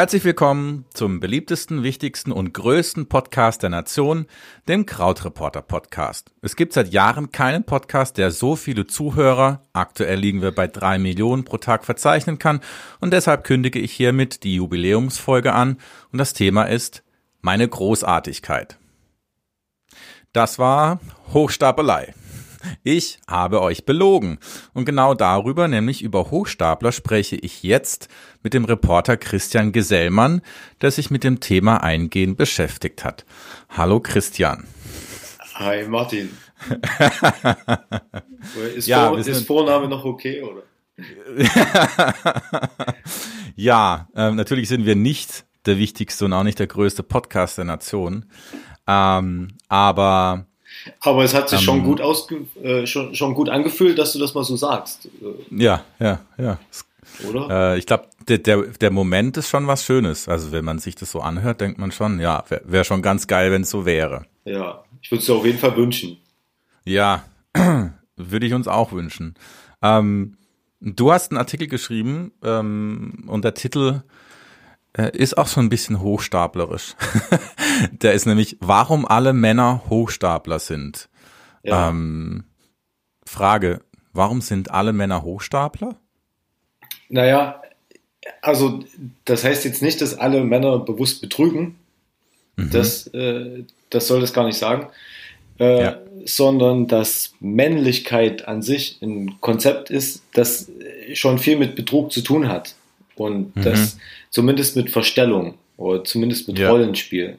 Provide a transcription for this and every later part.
Herzlich willkommen zum beliebtesten, wichtigsten und größten Podcast der Nation, dem Krautreporter Podcast. Es gibt seit Jahren keinen Podcast, der so viele Zuhörer, aktuell liegen wir bei drei Millionen pro Tag verzeichnen kann und deshalb kündige ich hiermit die Jubiläumsfolge an und das Thema ist meine Großartigkeit. Das war Hochstapelei. Ich habe euch belogen. Und genau darüber, nämlich über Hochstapler, spreche ich jetzt mit dem Reporter Christian Gesellmann, der sich mit dem Thema eingehend beschäftigt hat. Hallo Christian. Hi Martin. ist, ja, Vor ist Vorname noch okay, oder? ja, äh, natürlich sind wir nicht der wichtigste und auch nicht der größte Podcast der Nation. Ähm, aber aber es hat sich ähm, schon gut ausge, äh, schon, schon gut angefühlt, dass du das mal so sagst. Ja, ja, ja. Oder? Äh, ich glaube, der, der, der Moment ist schon was Schönes. Also wenn man sich das so anhört, denkt man schon, ja, wäre wär schon ganz geil, wenn es so wäre. Ja, ich würde es dir auf jeden Fall wünschen. Ja, würde ich uns auch wünschen. Ähm, du hast einen Artikel geschrieben ähm, und der Titel ist auch schon ein bisschen hochstaplerisch. der ist nämlich, warum alle Männer Hochstapler sind. Ja. Ähm, Frage, warum sind alle Männer Hochstapler? Naja, also das heißt jetzt nicht, dass alle Männer bewusst betrügen. Mhm. Das, äh, das soll das gar nicht sagen. Äh, ja. Sondern dass Männlichkeit an sich ein Konzept ist, das schon viel mit Betrug zu tun hat. Und mhm. das zumindest mit Verstellung oder zumindest mit ja. Rollenspiel.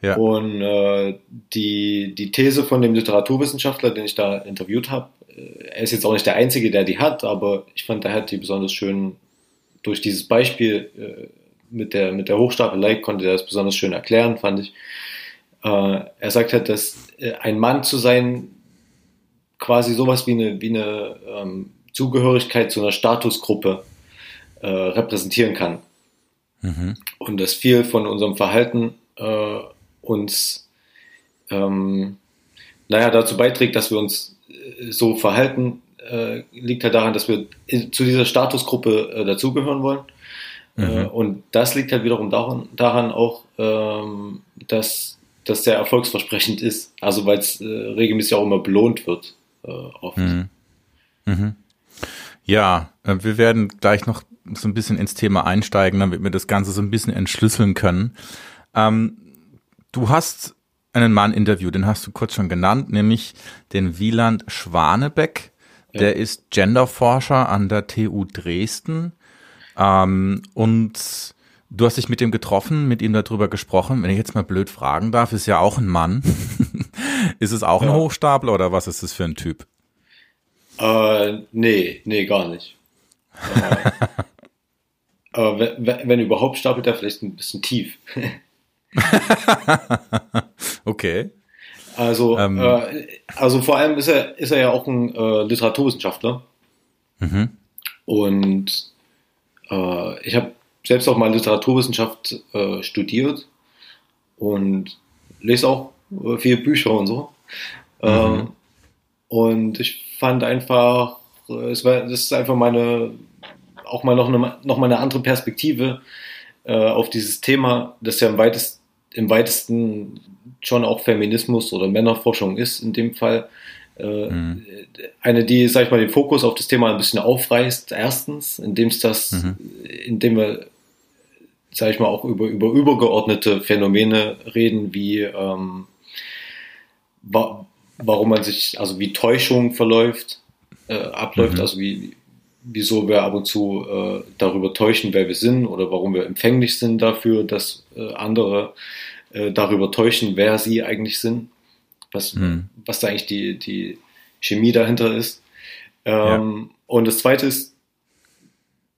Ja. Und äh, die, die These von dem Literaturwissenschaftler, den ich da interviewt habe, äh, er ist jetzt auch nicht der Einzige, der die hat, aber ich fand, er hat die besonders schön durch dieses Beispiel äh, mit der, mit der Hochstapelei konnte er das besonders schön erklären, fand ich. Äh, er sagt halt, dass äh, ein Mann zu sein quasi sowas wie eine, wie eine ähm, Zugehörigkeit zu einer Statusgruppe äh, repräsentieren kann. Mhm. Und dass viel von unserem Verhalten äh, uns, ähm, naja, dazu beiträgt, dass wir uns äh, so verhalten, äh, liegt halt daran, dass wir zu dieser Statusgruppe äh, dazugehören wollen. Äh, mhm. und das liegt halt wiederum daran, daran auch, ähm, dass das sehr erfolgsversprechend ist. Also weil es äh, regelmäßig auch immer belohnt wird. Oft. Mhm. Mhm. Ja, wir werden gleich noch so ein bisschen ins Thema einsteigen, damit wir das Ganze so ein bisschen entschlüsseln können. Ähm, du hast einen Mann interviewt, den hast du kurz schon genannt, nämlich den Wieland Schwanebeck. Ja. Der ist Genderforscher an der TU Dresden. Ähm, und du hast dich mit ihm getroffen, mit ihm darüber gesprochen. Wenn ich jetzt mal blöd fragen darf, ist ja auch ein Mann. ist es auch ja. ein Hochstapler oder was ist das für ein Typ? Äh, nee, nee, gar nicht. Aber wenn, wenn überhaupt, stapelt er vielleicht ein bisschen tief. okay. Also, ähm. äh, also vor allem ist er, ist er ja auch ein äh, Literaturwissenschaftler. Mhm. Und äh, ich habe selbst auch mal Literaturwissenschaft äh, studiert und lese auch äh, viele Bücher und so. Mhm. Ähm, und ich fand einfach, äh, es war, das ist einfach meine auch mal noch eine, noch mal eine andere Perspektive äh, auf dieses Thema, das ja im, weitest, im weitesten schon auch Feminismus oder Männerforschung ist in dem Fall. Äh, mhm. Eine, die, sag ich mal, den Fokus auf das Thema ein bisschen aufreißt, erstens, indem es das, mhm. indem wir, sag ich mal, auch über, über übergeordnete Phänomene reden, wie ähm, wa warum man sich, also wie Täuschung verläuft, äh, abläuft, mhm. also wie, wieso wir ab und zu äh, darüber täuschen, wer wir sind oder warum wir empfänglich sind dafür, dass äh, andere äh, darüber täuschen, wer sie eigentlich sind, was, mhm. was da eigentlich die, die Chemie dahinter ist. Ähm, ja. Und das Zweite ist,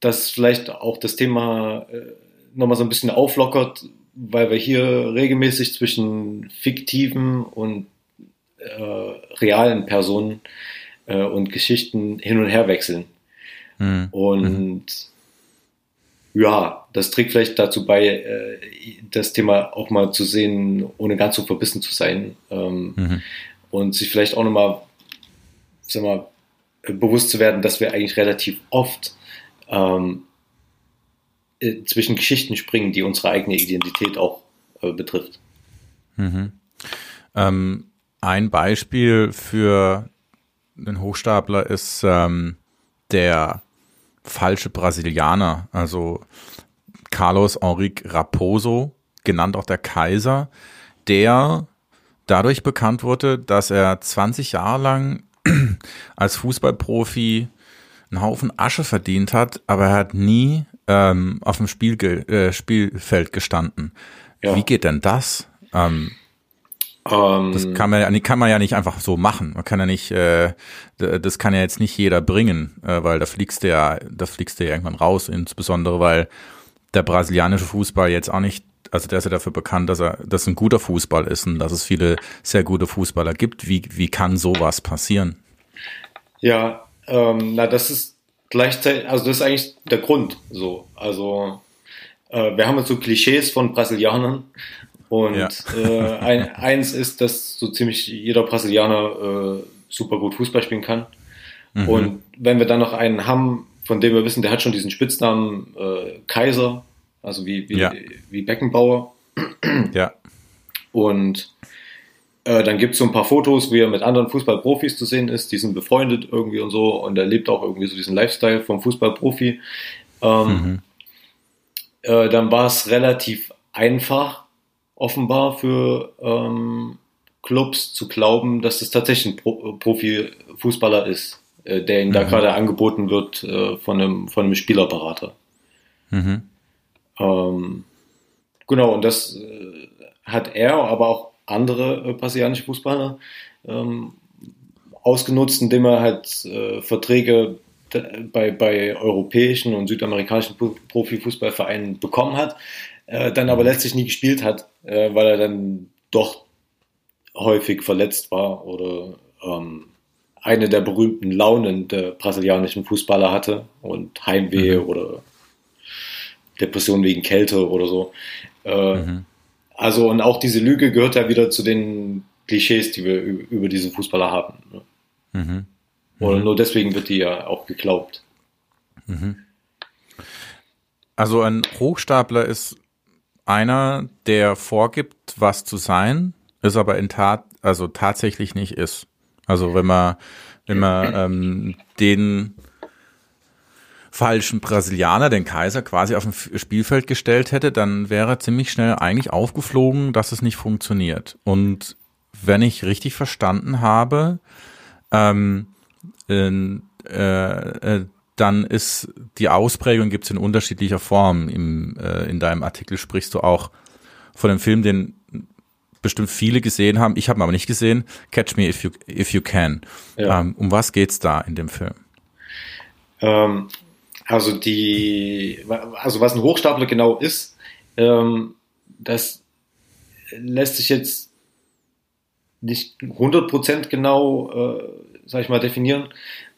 dass vielleicht auch das Thema äh, nochmal so ein bisschen auflockert, weil wir hier regelmäßig zwischen fiktiven und äh, realen Personen äh, und Geschichten hin und her wechseln. Mhm. Und ja, das trägt vielleicht dazu bei, äh, das Thema auch mal zu sehen, ohne ganz so verbissen zu sein. Ähm, mhm. Und sich vielleicht auch nochmal, sag mal, bewusst zu werden, dass wir eigentlich relativ oft ähm, äh, zwischen Geschichten springen, die unsere eigene Identität auch äh, betrifft. Mhm. Ähm, ein Beispiel für den Hochstapler ist ähm, der falsche Brasilianer, also Carlos Henrique Raposo, genannt auch der Kaiser, der dadurch bekannt wurde, dass er 20 Jahre lang als Fußballprofi einen Haufen Asche verdient hat, aber er hat nie ähm, auf dem Spiel, äh, Spielfeld gestanden. Ja. Wie geht denn das? Ähm, das ähm. kann man, ja, kann man ja nicht einfach so machen. Man kann ja nicht, äh, das kann ja jetzt nicht jeder bringen, äh, weil da fliegst du ja, da fliegst du ja irgendwann raus, insbesondere weil der brasilianische Fußball jetzt auch nicht, also der ist ja dafür bekannt, dass er, dass ein guter Fußball ist und dass es viele sehr gute Fußballer gibt. Wie, wie kann sowas passieren? Ja, ähm, na, das ist gleichzeitig, also das ist eigentlich der Grund, so. Also, äh, wir haben jetzt so Klischees von Brasilianern und ja. äh, ein, eins ist, dass so ziemlich jeder Brasilianer äh, super gut Fußball spielen kann. Mhm. Und wenn wir dann noch einen haben, von dem wir wissen, der hat schon diesen Spitznamen äh, Kaiser, also wie, wie, ja. wie Beckenbauer. Ja. Und äh, dann gibt es so ein paar Fotos, wie er mit anderen Fußballprofis zu sehen ist, die sind befreundet irgendwie und so und er lebt auch irgendwie so diesen Lifestyle vom Fußballprofi. Ähm, mhm. äh, dann war es relativ einfach, offenbar für ähm, Clubs zu glauben, dass es tatsächlich ein Pro Profifußballer ist, äh, der ihnen mhm. da gerade angeboten wird äh, von, einem, von einem Spielerberater. Mhm. Ähm, genau, und das äh, hat er, aber auch andere äh, brasilianische Fußballer ähm, ausgenutzt, indem er halt äh, Verträge bei, bei europäischen und südamerikanischen Profifußballvereinen bekommen hat, äh, dann aber letztlich nie gespielt hat, äh, weil er dann doch häufig verletzt war oder ähm, eine der berühmten Launen der brasilianischen Fußballer hatte und Heimweh mhm. oder Depression wegen Kälte oder so. Äh, mhm. Also und auch diese Lüge gehört ja wieder zu den Klischees, die wir über diese Fußballer haben. Ne? Mhm. Oder mhm. nur deswegen wird die ja auch geglaubt. Mhm. Also ein Hochstapler ist einer, der vorgibt, was zu sein, es aber in Tat, also tatsächlich nicht ist. Also wenn man, wenn man ähm, den falschen Brasilianer, den Kaiser, quasi auf dem Spielfeld gestellt hätte, dann wäre ziemlich schnell eigentlich aufgeflogen, dass es nicht funktioniert. Und wenn ich richtig verstanden habe, ähm, äh, äh, dann ist die Ausprägung gibt es in unterschiedlicher Form. Im, äh, in deinem Artikel sprichst du auch von dem Film, den bestimmt viele gesehen haben. Ich habe ihn aber nicht gesehen. Catch Me If You, if you Can. Ja. Ähm, um was geht's da in dem Film? Ähm, also die, also was ein Hochstapler genau ist, ähm, das lässt sich jetzt nicht 100% genau, äh, sag ich mal, definieren.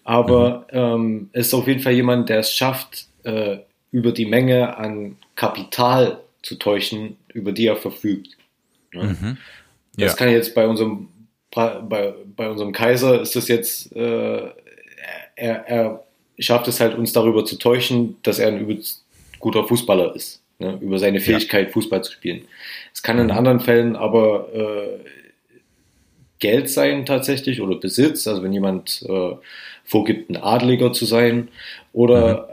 Aber mhm. ähm, ist auf jeden Fall jemand, der es schafft, äh, über die Menge an Kapital zu täuschen, über die er verfügt. Ne? Mhm. Ja. Das kann jetzt bei unserem bei, bei unserem Kaiser ist das jetzt, äh, er, er schafft es halt uns darüber zu täuschen, dass er ein guter Fußballer ist, ne? über seine Fähigkeit, ja. Fußball zu spielen. Es kann in mhm. anderen Fällen aber äh, Geld sein tatsächlich oder Besitz, also wenn jemand äh, vorgibt, ein Adliger zu sein oder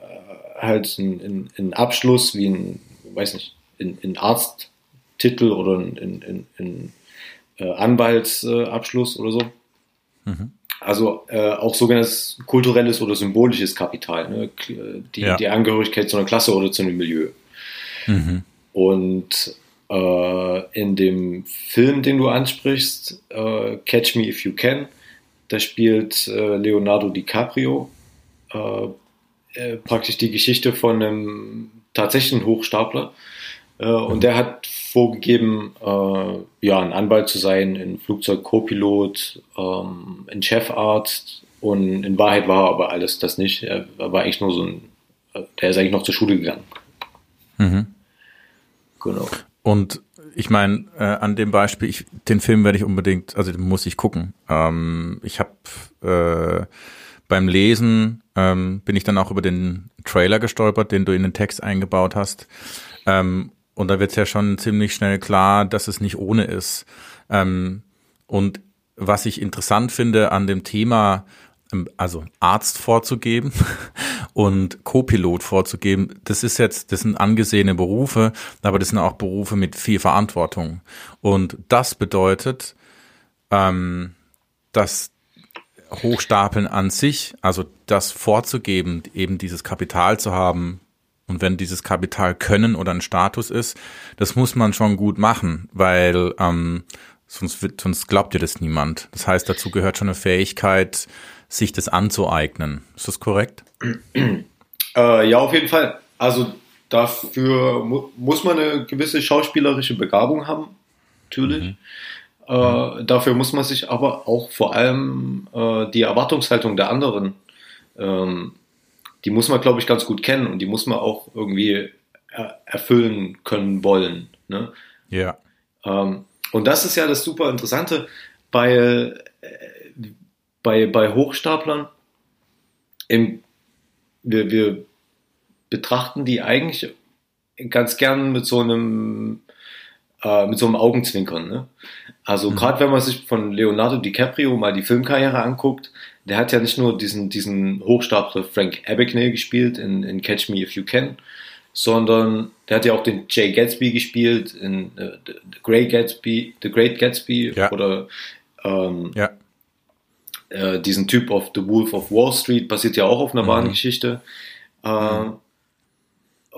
mhm. halt ein, ein, Abschluss wie ein, weiß nicht, ein, ein Arzttitel oder ein, ein, äh, Anwaltsabschluss oder so. Mhm. Also äh, auch sogenanntes kulturelles oder symbolisches Kapital, ne? die, ja. die Angehörigkeit zu einer Klasse oder zu einem Milieu. Mhm. Und äh, in dem Film, den du ansprichst, äh, Catch Me If You Can, da spielt äh, Leonardo DiCaprio äh, äh, praktisch die Geschichte von einem tatsächlichen Hochstapler. Äh, und mhm. der hat vorgegeben, äh, ja, ein Anwalt zu sein, ein Flugzeug-Copilot, ähm, ein Chefarzt. Und in Wahrheit war er aber alles das nicht. Er war eigentlich nur so ein, der ist eigentlich noch zur Schule gegangen. Mhm. Genau. Und ich meine, äh, an dem Beispiel, ich, den Film werde ich unbedingt, also den muss ich gucken. Ähm, ich habe äh, beim Lesen ähm, bin ich dann auch über den Trailer gestolpert, den du in den Text eingebaut hast. Ähm, und da wird es ja schon ziemlich schnell klar, dass es nicht ohne ist. Ähm, und was ich interessant finde an dem Thema, also Arzt vorzugeben und Co-Pilot vorzugeben, das ist jetzt, das sind angesehene Berufe, aber das sind auch Berufe mit viel Verantwortung. Und das bedeutet, ähm, dass Hochstapeln an sich, also das vorzugeben, eben dieses Kapital zu haben, und wenn dieses Kapital Können oder ein Status ist, das muss man schon gut machen, weil ähm, sonst, sonst glaubt dir das niemand. Das heißt, dazu gehört schon eine Fähigkeit, sich das anzueignen. Ist das korrekt? Äh, ja, auf jeden Fall. Also dafür mu muss man eine gewisse schauspielerische Begabung haben, natürlich. Mhm. Äh, dafür muss man sich aber auch vor allem äh, die Erwartungshaltung der anderen, ähm, die muss man, glaube ich, ganz gut kennen und die muss man auch irgendwie er erfüllen können wollen. Ne? Ja. Ähm, und das ist ja das super Interessante, weil äh, bei, bei Hochstaplern, im, wir, wir betrachten die eigentlich ganz gern mit so einem äh, mit so einem Augenzwinkern. Ne? Also mhm. gerade wenn man sich von Leonardo DiCaprio mal die Filmkarriere anguckt, der hat ja nicht nur diesen, diesen Hochstapler Frank Abagnale gespielt in, in Catch Me If You Can, sondern der hat ja auch den Jay Gatsby gespielt in The, The, Great Gatsby, The Great Gatsby ja. oder ähm, ja. Äh, diesen Typ auf The Wolf of Wall Street basiert ja auch auf einer mhm. wahren Geschichte. Äh, mhm.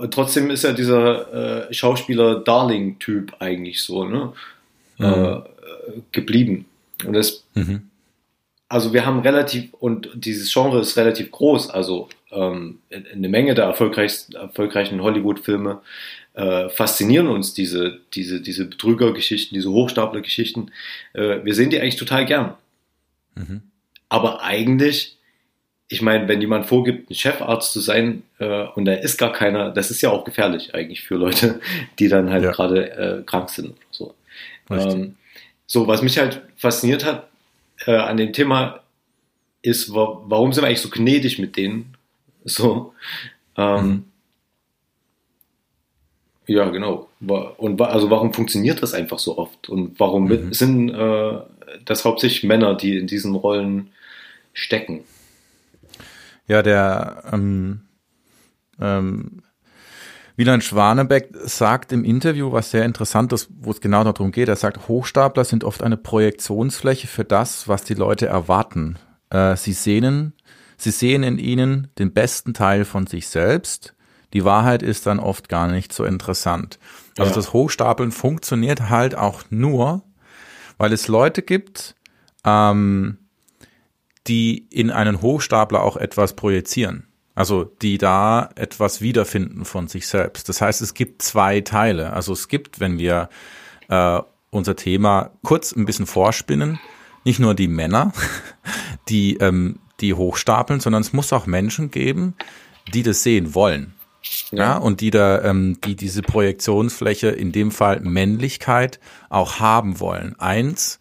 Trotzdem ist er dieser äh, Schauspieler-Darling-Typ eigentlich so, ne? Mhm. Äh, geblieben. Und das, mhm. also wir haben relativ, und dieses Genre ist relativ groß, also ähm, eine Menge der erfolgreichsten, erfolgreichen Hollywood-Filme äh, faszinieren uns diese, diese, diese Betrügergeschichten, diese Hochstapler-Geschichten. Äh, wir sehen die eigentlich total gern. Mhm. Aber eigentlich ich meine, wenn jemand vorgibt, ein Chefarzt zu sein äh, und da ist gar keiner, das ist ja auch gefährlich eigentlich für Leute, die dann halt ja. gerade äh, krank sind. So. Ähm, so, was mich halt fasziniert hat äh, an dem Thema ist, wa warum sind wir eigentlich so gnädig mit denen? So. Ähm, mhm. Ja, genau. Und also warum funktioniert das einfach so oft? Und warum mhm. sind äh, das hauptsächlich Männer, die in diesen Rollen stecken? Ja, der ähm, ähm, Wieland Schwanebeck sagt im Interview was sehr interessantes, wo es genau darum geht. Er sagt, Hochstapler sind oft eine Projektionsfläche für das, was die Leute erwarten. Äh, sie sehnen, sie sehen in ihnen den besten Teil von sich selbst. Die Wahrheit ist dann oft gar nicht so interessant. Also ja. das Hochstapeln funktioniert halt auch nur, weil es Leute gibt, ähm, die in einen Hochstapler auch etwas projizieren. Also die da etwas wiederfinden von sich selbst. Das heißt, es gibt zwei Teile. Also es gibt, wenn wir äh, unser Thema kurz ein bisschen vorspinnen, nicht nur die Männer, die, ähm, die hochstapeln, sondern es muss auch Menschen geben, die das sehen wollen. Ja, und die da, ähm, die diese Projektionsfläche, in dem Fall Männlichkeit, auch haben wollen. Eins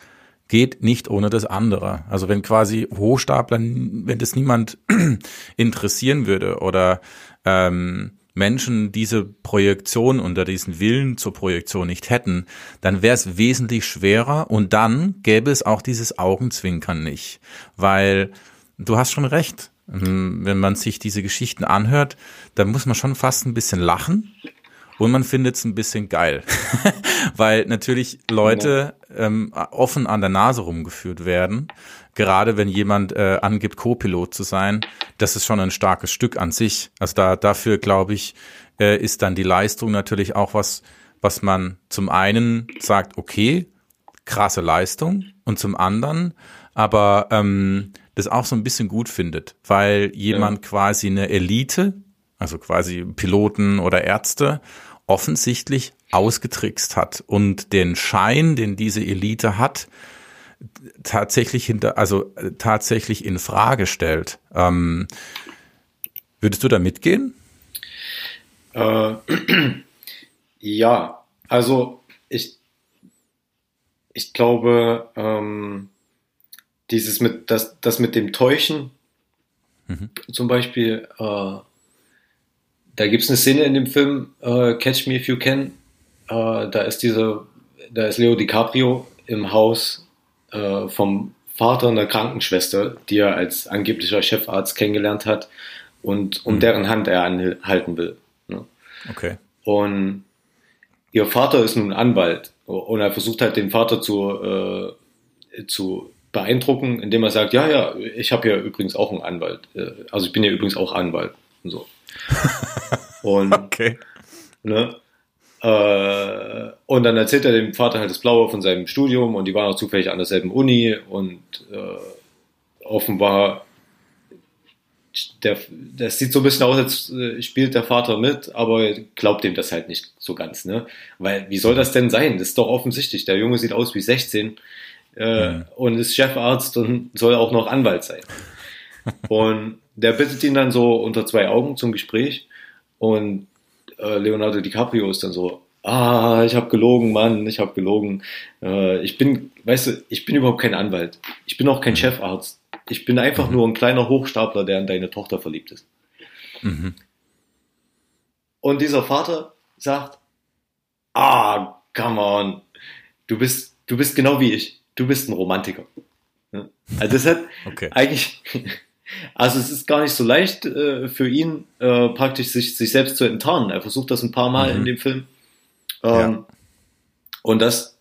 geht nicht ohne das andere. Also wenn quasi Hochstapler, wenn das niemand interessieren würde oder ähm, Menschen diese Projektion unter diesen Willen zur Projektion nicht hätten, dann wäre es wesentlich schwerer und dann gäbe es auch dieses Augenzwinkern nicht. Weil du hast schon recht. Ähm, wenn man sich diese Geschichten anhört, dann muss man schon fast ein bisschen lachen und man findet es ein bisschen geil, weil natürlich Leute ähm, offen an der Nase rumgeführt werden. Gerade wenn jemand äh, angibt, Co-Pilot zu sein, das ist schon ein starkes Stück an sich. Also da dafür glaube ich äh, ist dann die Leistung natürlich auch was, was man zum einen sagt, okay, krasse Leistung, und zum anderen aber ähm, das auch so ein bisschen gut findet, weil jemand ja. quasi eine Elite, also quasi Piloten oder Ärzte offensichtlich ausgetrickst hat und den Schein, den diese Elite hat, tatsächlich hinter, also äh, tatsächlich in Frage stellt. Ähm, würdest du da mitgehen? Äh, ja, also ich, ich glaube, ähm, dieses mit, das, das mit dem Täuschen, Mhm. Zum Beispiel, äh, da gibt es eine Szene in dem Film äh, Catch Me If You Can. Äh, da ist diese, da ist Leo DiCaprio im Haus äh, vom Vater einer Krankenschwester, die er als angeblicher Chefarzt kennengelernt hat und um mhm. deren Hand er anhalten will. Ne? Okay. Und ihr Vater ist nun Anwalt und er versucht halt den Vater zu, äh, zu beeindrucken, indem er sagt, ja, ja, ich habe ja übrigens auch einen Anwalt. Äh, also ich bin ja übrigens auch Anwalt. Und so. Und, okay. Ne, äh, und dann erzählt er dem Vater halt das Blaue von seinem Studium und die waren auch zufällig an derselben Uni und äh, offenbar der, das sieht so ein bisschen aus, als äh, spielt der Vater mit, aber glaubt ihm das halt nicht so ganz, ne? Weil, wie soll das denn sein? Das ist doch offensichtlich. Der Junge sieht aus wie 16 äh, mhm. und ist Chefarzt und soll auch noch Anwalt sein. und der bittet ihn dann so unter zwei Augen zum Gespräch und äh, Leonardo DiCaprio ist dann so, ah, ich habe gelogen, Mann, ich habe gelogen. Äh, ich bin, weißt du, ich bin überhaupt kein Anwalt. Ich bin auch kein mhm. Chefarzt. Ich bin einfach mhm. nur ein kleiner Hochstapler, der in deine Tochter verliebt ist. Mhm. Und dieser Vater sagt, ah, come on, du bist, du bist genau wie ich. Du bist ein Romantiker. Also das hat okay. eigentlich, also es ist gar nicht so leicht äh, für ihn äh, praktisch sich, sich selbst zu enttarnen. Er versucht das ein paar Mal mhm. in dem Film. Ähm, ja. Und das,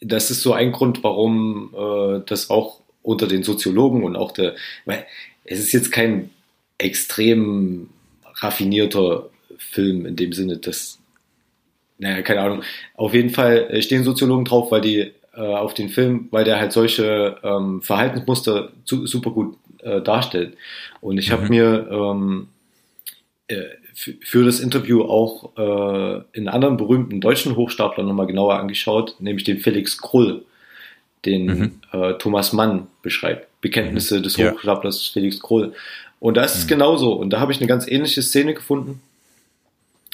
das ist so ein Grund, warum äh, das auch unter den Soziologen und auch der, weil es ist jetzt kein extrem raffinierter Film in dem Sinne, dass, naja, keine Ahnung. Auf jeden Fall stehen Soziologen drauf, weil die äh, auf den Film, weil der halt solche ähm, Verhaltensmuster zu, super gut äh, darstellt. Und ich mhm. habe mir ähm, äh, für das Interview auch äh, in anderen berühmten deutschen Hochstaplern nochmal genauer angeschaut, nämlich den Felix Krull den mhm. äh, Thomas Mann beschreibt. Bekenntnisse mhm. des Hochstaplers ja. Felix Krull. Und da ist es mhm. genauso. Und da habe ich eine ganz ähnliche Szene gefunden.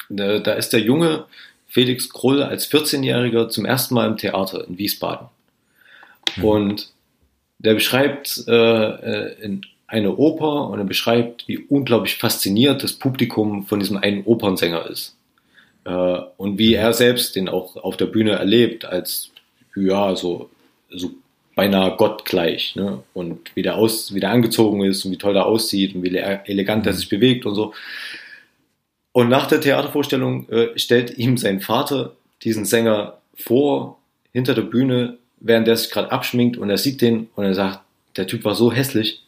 Da, da ist der junge Felix Krull als 14-Jähriger zum ersten Mal im Theater in Wiesbaden. Mhm. Und der beschreibt äh, äh, in eine Oper und er beschreibt, wie unglaublich fasziniert das Publikum von diesem einen Opernsänger ist. Äh, und wie er selbst den auch auf der Bühne erlebt, als ja, so so beinahe gottgleich. Ne? Und wie der, aus, wie der angezogen ist und wie toll er aussieht und wie elegant er mhm. sich bewegt und so. Und nach der Theatervorstellung äh, stellt ihm sein Vater diesen Sänger vor, hinter der Bühne, während er sich gerade abschminkt und er sieht den und er sagt, der Typ war so hässlich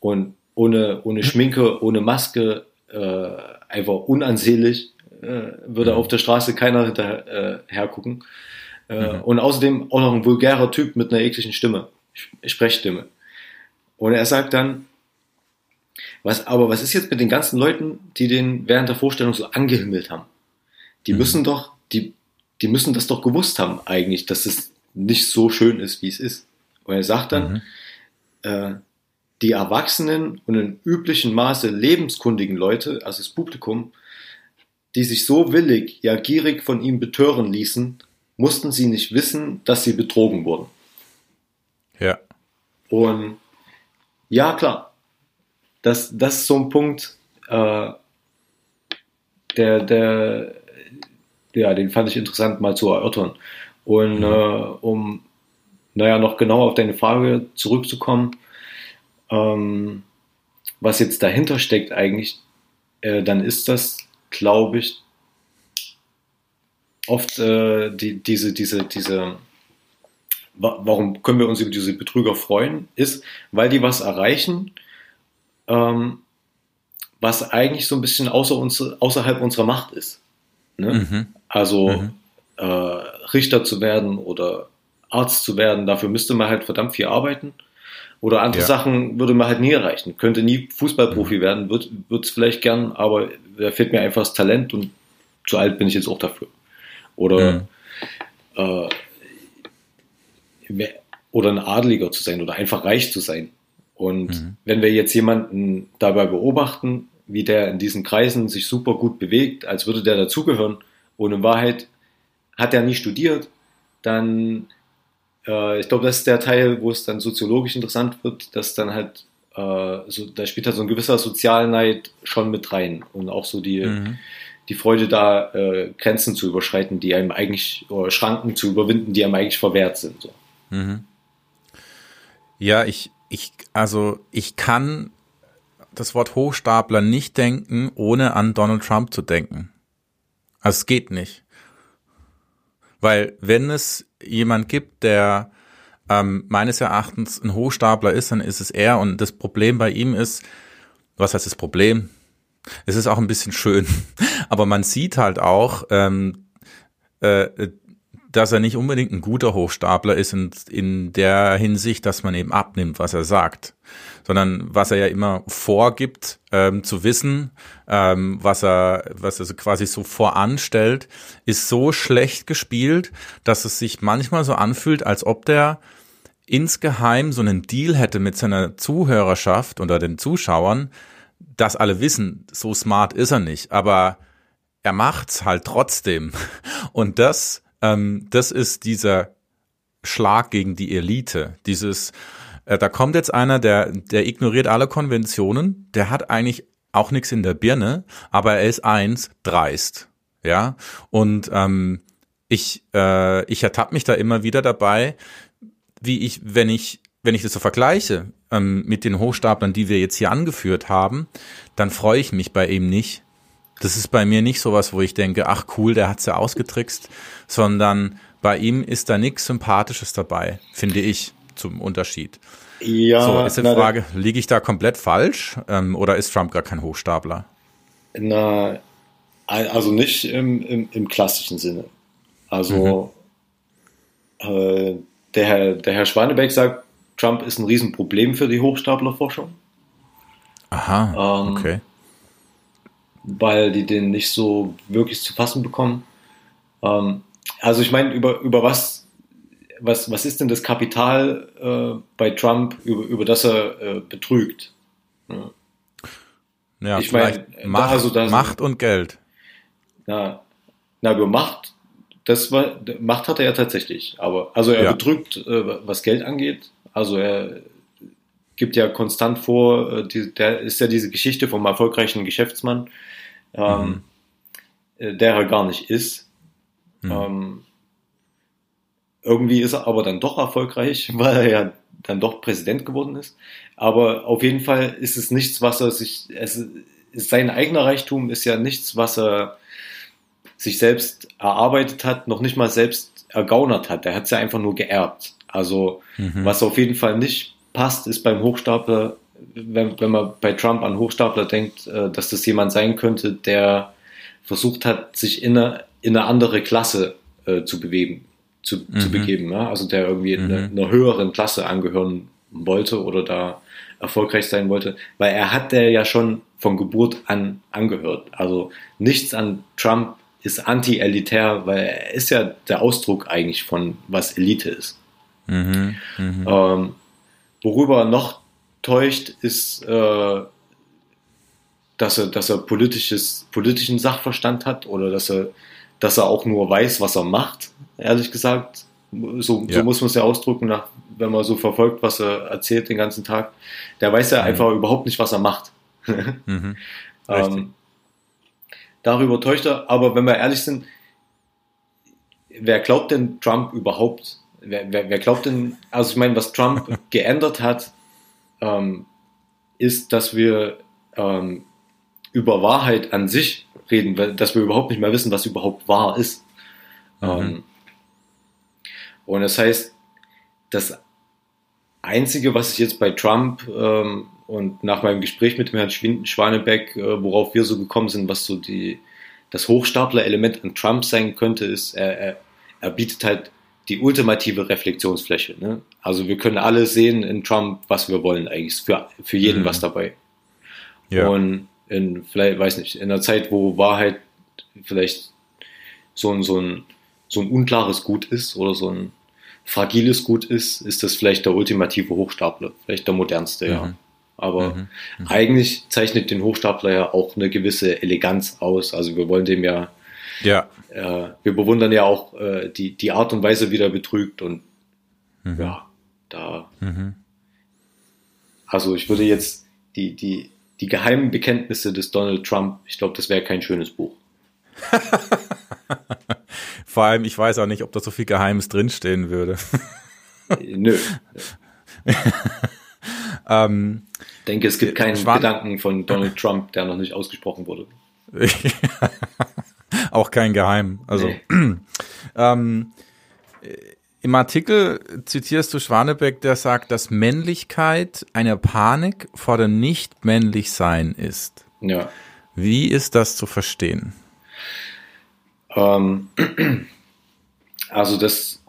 und ohne, ohne mhm. Schminke, ohne Maske, äh, einfach unansehlich, äh, würde mhm. auf der Straße keiner hinterher äh, gucken. Äh, mhm. Und außerdem auch noch ein vulgärer Typ mit einer ekligen Stimme, Sprechstimme. Und er sagt dann, was, aber was ist jetzt mit den ganzen Leuten, die den während der Vorstellung so angehimmelt haben? Die mhm. müssen doch, die, die müssen das doch gewusst haben eigentlich, dass es nicht so schön ist, wie es ist. Und er sagt dann, mhm. äh, die Erwachsenen und in üblichen Maße lebenskundigen Leute, also das Publikum, die sich so willig, ja gierig von ihm betören ließen, mussten sie nicht wissen, dass sie betrogen wurden. Ja. Und ja, klar, das, das ist so ein Punkt, äh, der, der, ja, den fand ich interessant mal zu erörtern. Und mhm. äh, um, naja, noch genauer auf deine Frage zurückzukommen, ähm, was jetzt dahinter steckt eigentlich, äh, dann ist das, glaube ich, oft äh, die, diese, diese, diese, warum können wir uns über diese Betrüger freuen, ist, weil die was erreichen, ähm, was eigentlich so ein bisschen außer uns, außerhalb unserer Macht ist. Ne? Mhm. Also mhm. Äh, Richter zu werden oder Arzt zu werden, dafür müsste man halt verdammt viel arbeiten. Oder andere ja. Sachen würde man halt nie erreichen. Könnte nie Fußballprofi mhm. werden, wird es vielleicht gern, aber da fehlt mir einfach das Talent und zu alt bin ich jetzt auch dafür. Oder, mhm. äh, oder ein Adeliger zu sein oder einfach reich zu sein. Und mhm. wenn wir jetzt jemanden dabei beobachten, wie der in diesen Kreisen sich super gut bewegt, als würde der dazugehören, und in Wahrheit hat er nie studiert, dann, äh, ich glaube, das ist der Teil, wo es dann soziologisch interessant wird, dass dann halt äh, so, da spielt halt so ein gewisser Sozialneid schon mit rein und auch so die, mhm. die Freude da, äh, Grenzen zu überschreiten, die einem eigentlich, oder Schranken zu überwinden, die einem eigentlich verwehrt sind. So. Mhm. Ja, ich, ich, also ich kann das Wort Hochstapler nicht denken, ohne an Donald Trump zu denken. Also es geht nicht. Weil wenn es jemand gibt, der ähm, meines Erachtens ein Hochstapler ist, dann ist es er. Und das Problem bei ihm ist, was heißt das Problem? Es ist auch ein bisschen schön, aber man sieht halt auch, ähm, äh, dass er nicht unbedingt ein guter Hochstapler ist in, in der Hinsicht, dass man eben abnimmt, was er sagt, sondern was er ja immer vorgibt ähm, zu wissen, ähm, was er, was er quasi so voranstellt, ist so schlecht gespielt, dass es sich manchmal so anfühlt, als ob der insgeheim so einen Deal hätte mit seiner Zuhörerschaft oder den Zuschauern, dass alle wissen, so smart ist er nicht, aber er macht's halt trotzdem. Und das ähm, das ist dieser Schlag gegen die Elite. Dieses, äh, da kommt jetzt einer, der, der ignoriert alle Konventionen, der hat eigentlich auch nichts in der Birne, aber er ist eins, dreist. Ja. Und ähm, ich, äh, ich ertappe mich da immer wieder dabei, wie ich, wenn ich, wenn ich das so vergleiche ähm, mit den Hochstaplern, die wir jetzt hier angeführt haben, dann freue ich mich bei ihm nicht, das ist bei mir nicht sowas, wo ich denke, ach cool, der hat's ja ausgetrickst, sondern bei ihm ist da nichts Sympathisches dabei, finde ich, zum Unterschied. Ja, so, ist die na, Frage, liege ich da komplett falsch ähm, oder ist Trump gar kein Hochstapler? Na, also nicht im, im, im klassischen Sinne. Also mhm. äh, der, Herr, der Herr Schwanebeck sagt, Trump ist ein Riesenproblem für die Hochstaplerforschung. Aha, ähm, okay weil die den nicht so wirklich zu fassen bekommen. Ähm, also ich meine, über, über was, was, was ist denn das Kapital äh, bei Trump, über, über das er äh, betrügt? Ja, ja ich meine, Macht, also das, Macht und Geld. Na, na, über Macht, das war, Macht hat er ja tatsächlich, aber also er ja. betrügt, äh, was Geld angeht. Also er gibt ja konstant vor, äh, die, der ist ja diese Geschichte vom erfolgreichen Geschäftsmann, ähm, mhm. Äh, der er gar nicht ist. Mhm. Ähm, irgendwie ist er aber dann doch erfolgreich, weil er ja dann doch Präsident geworden ist. Aber auf jeden Fall ist es nichts, was er sich, es ist, sein eigener Reichtum ist ja nichts, was er sich selbst erarbeitet hat, noch nicht mal selbst ergaunert hat. Er hat es ja einfach nur geerbt. Also, mhm. was auf jeden Fall nicht passt, ist beim Hochstapler wenn, wenn man bei Trump an Hochstapler denkt, äh, dass das jemand sein könnte, der versucht hat, sich in eine, in eine andere Klasse äh, zu bewegen, zu, mhm. zu begeben. Ja? Also der irgendwie mhm. einer eine höheren Klasse angehören wollte oder da erfolgreich sein wollte, weil er hat der ja schon von Geburt an angehört. Also nichts an Trump ist anti-elitär, weil er ist ja der Ausdruck eigentlich von was Elite ist. Mhm. Mhm. Ähm, worüber noch täuscht, ist, äh, dass er, dass er politisches, politischen Sachverstand hat oder dass er, dass er auch nur weiß, was er macht, ehrlich gesagt. So, ja. so muss man es ja ausdrücken, nach, wenn man so verfolgt, was er erzählt den ganzen Tag. Der weiß ja mhm. einfach überhaupt nicht, was er macht. mhm. ähm, darüber täuscht er, aber wenn wir ehrlich sind, wer glaubt denn Trump überhaupt? Wer, wer, wer glaubt denn, also ich meine, was Trump geändert hat, ähm, ist, dass wir ähm, über Wahrheit an sich reden, dass wir überhaupt nicht mehr wissen, was überhaupt wahr ist. Mhm. Ähm, und das heißt, das Einzige, was ich jetzt bei Trump ähm, und nach meinem Gespräch mit dem Herrn Schwanebeck, äh, worauf wir so gekommen sind, was so die, das Hochstapler-Element an Trump sein könnte, ist, er, er, er bietet halt die ultimative Reflexionsfläche. Ne? Also wir können alle sehen in Trump, was wir wollen eigentlich. Für, für jeden mhm. was dabei. Ja. Und in, vielleicht, weiß nicht, in einer Zeit, wo Wahrheit vielleicht so ein, so ein, so ein unklares Gut ist oder so ein fragiles Gut ist, ist das vielleicht der ultimative Hochstapler, vielleicht der modernste, mhm. ja. Aber mhm. Mhm. eigentlich zeichnet den Hochstapler ja auch eine gewisse Eleganz aus. Also wir wollen dem ja ja. Äh, wir bewundern ja auch äh, die, die Art und Weise, wie er betrügt und mhm. ja, da. Mhm. Also ich würde jetzt die, die, die geheimen Bekenntnisse des Donald Trump, ich glaube, das wäre kein schönes Buch. Vor allem, ich weiß auch nicht, ob da so viel Geheimes drinstehen würde. Nö. ähm, ich denke, es gibt keinen Schwan Gedanken von Donald Trump, der noch nicht ausgesprochen wurde. auch kein Geheim. Also nee. ähm, im Artikel zitierst du Schwanebeck, der sagt, dass Männlichkeit eine Panik vor dem Nicht-Männlich-Sein ist. Ja. Wie ist das zu verstehen? Ähm, also das,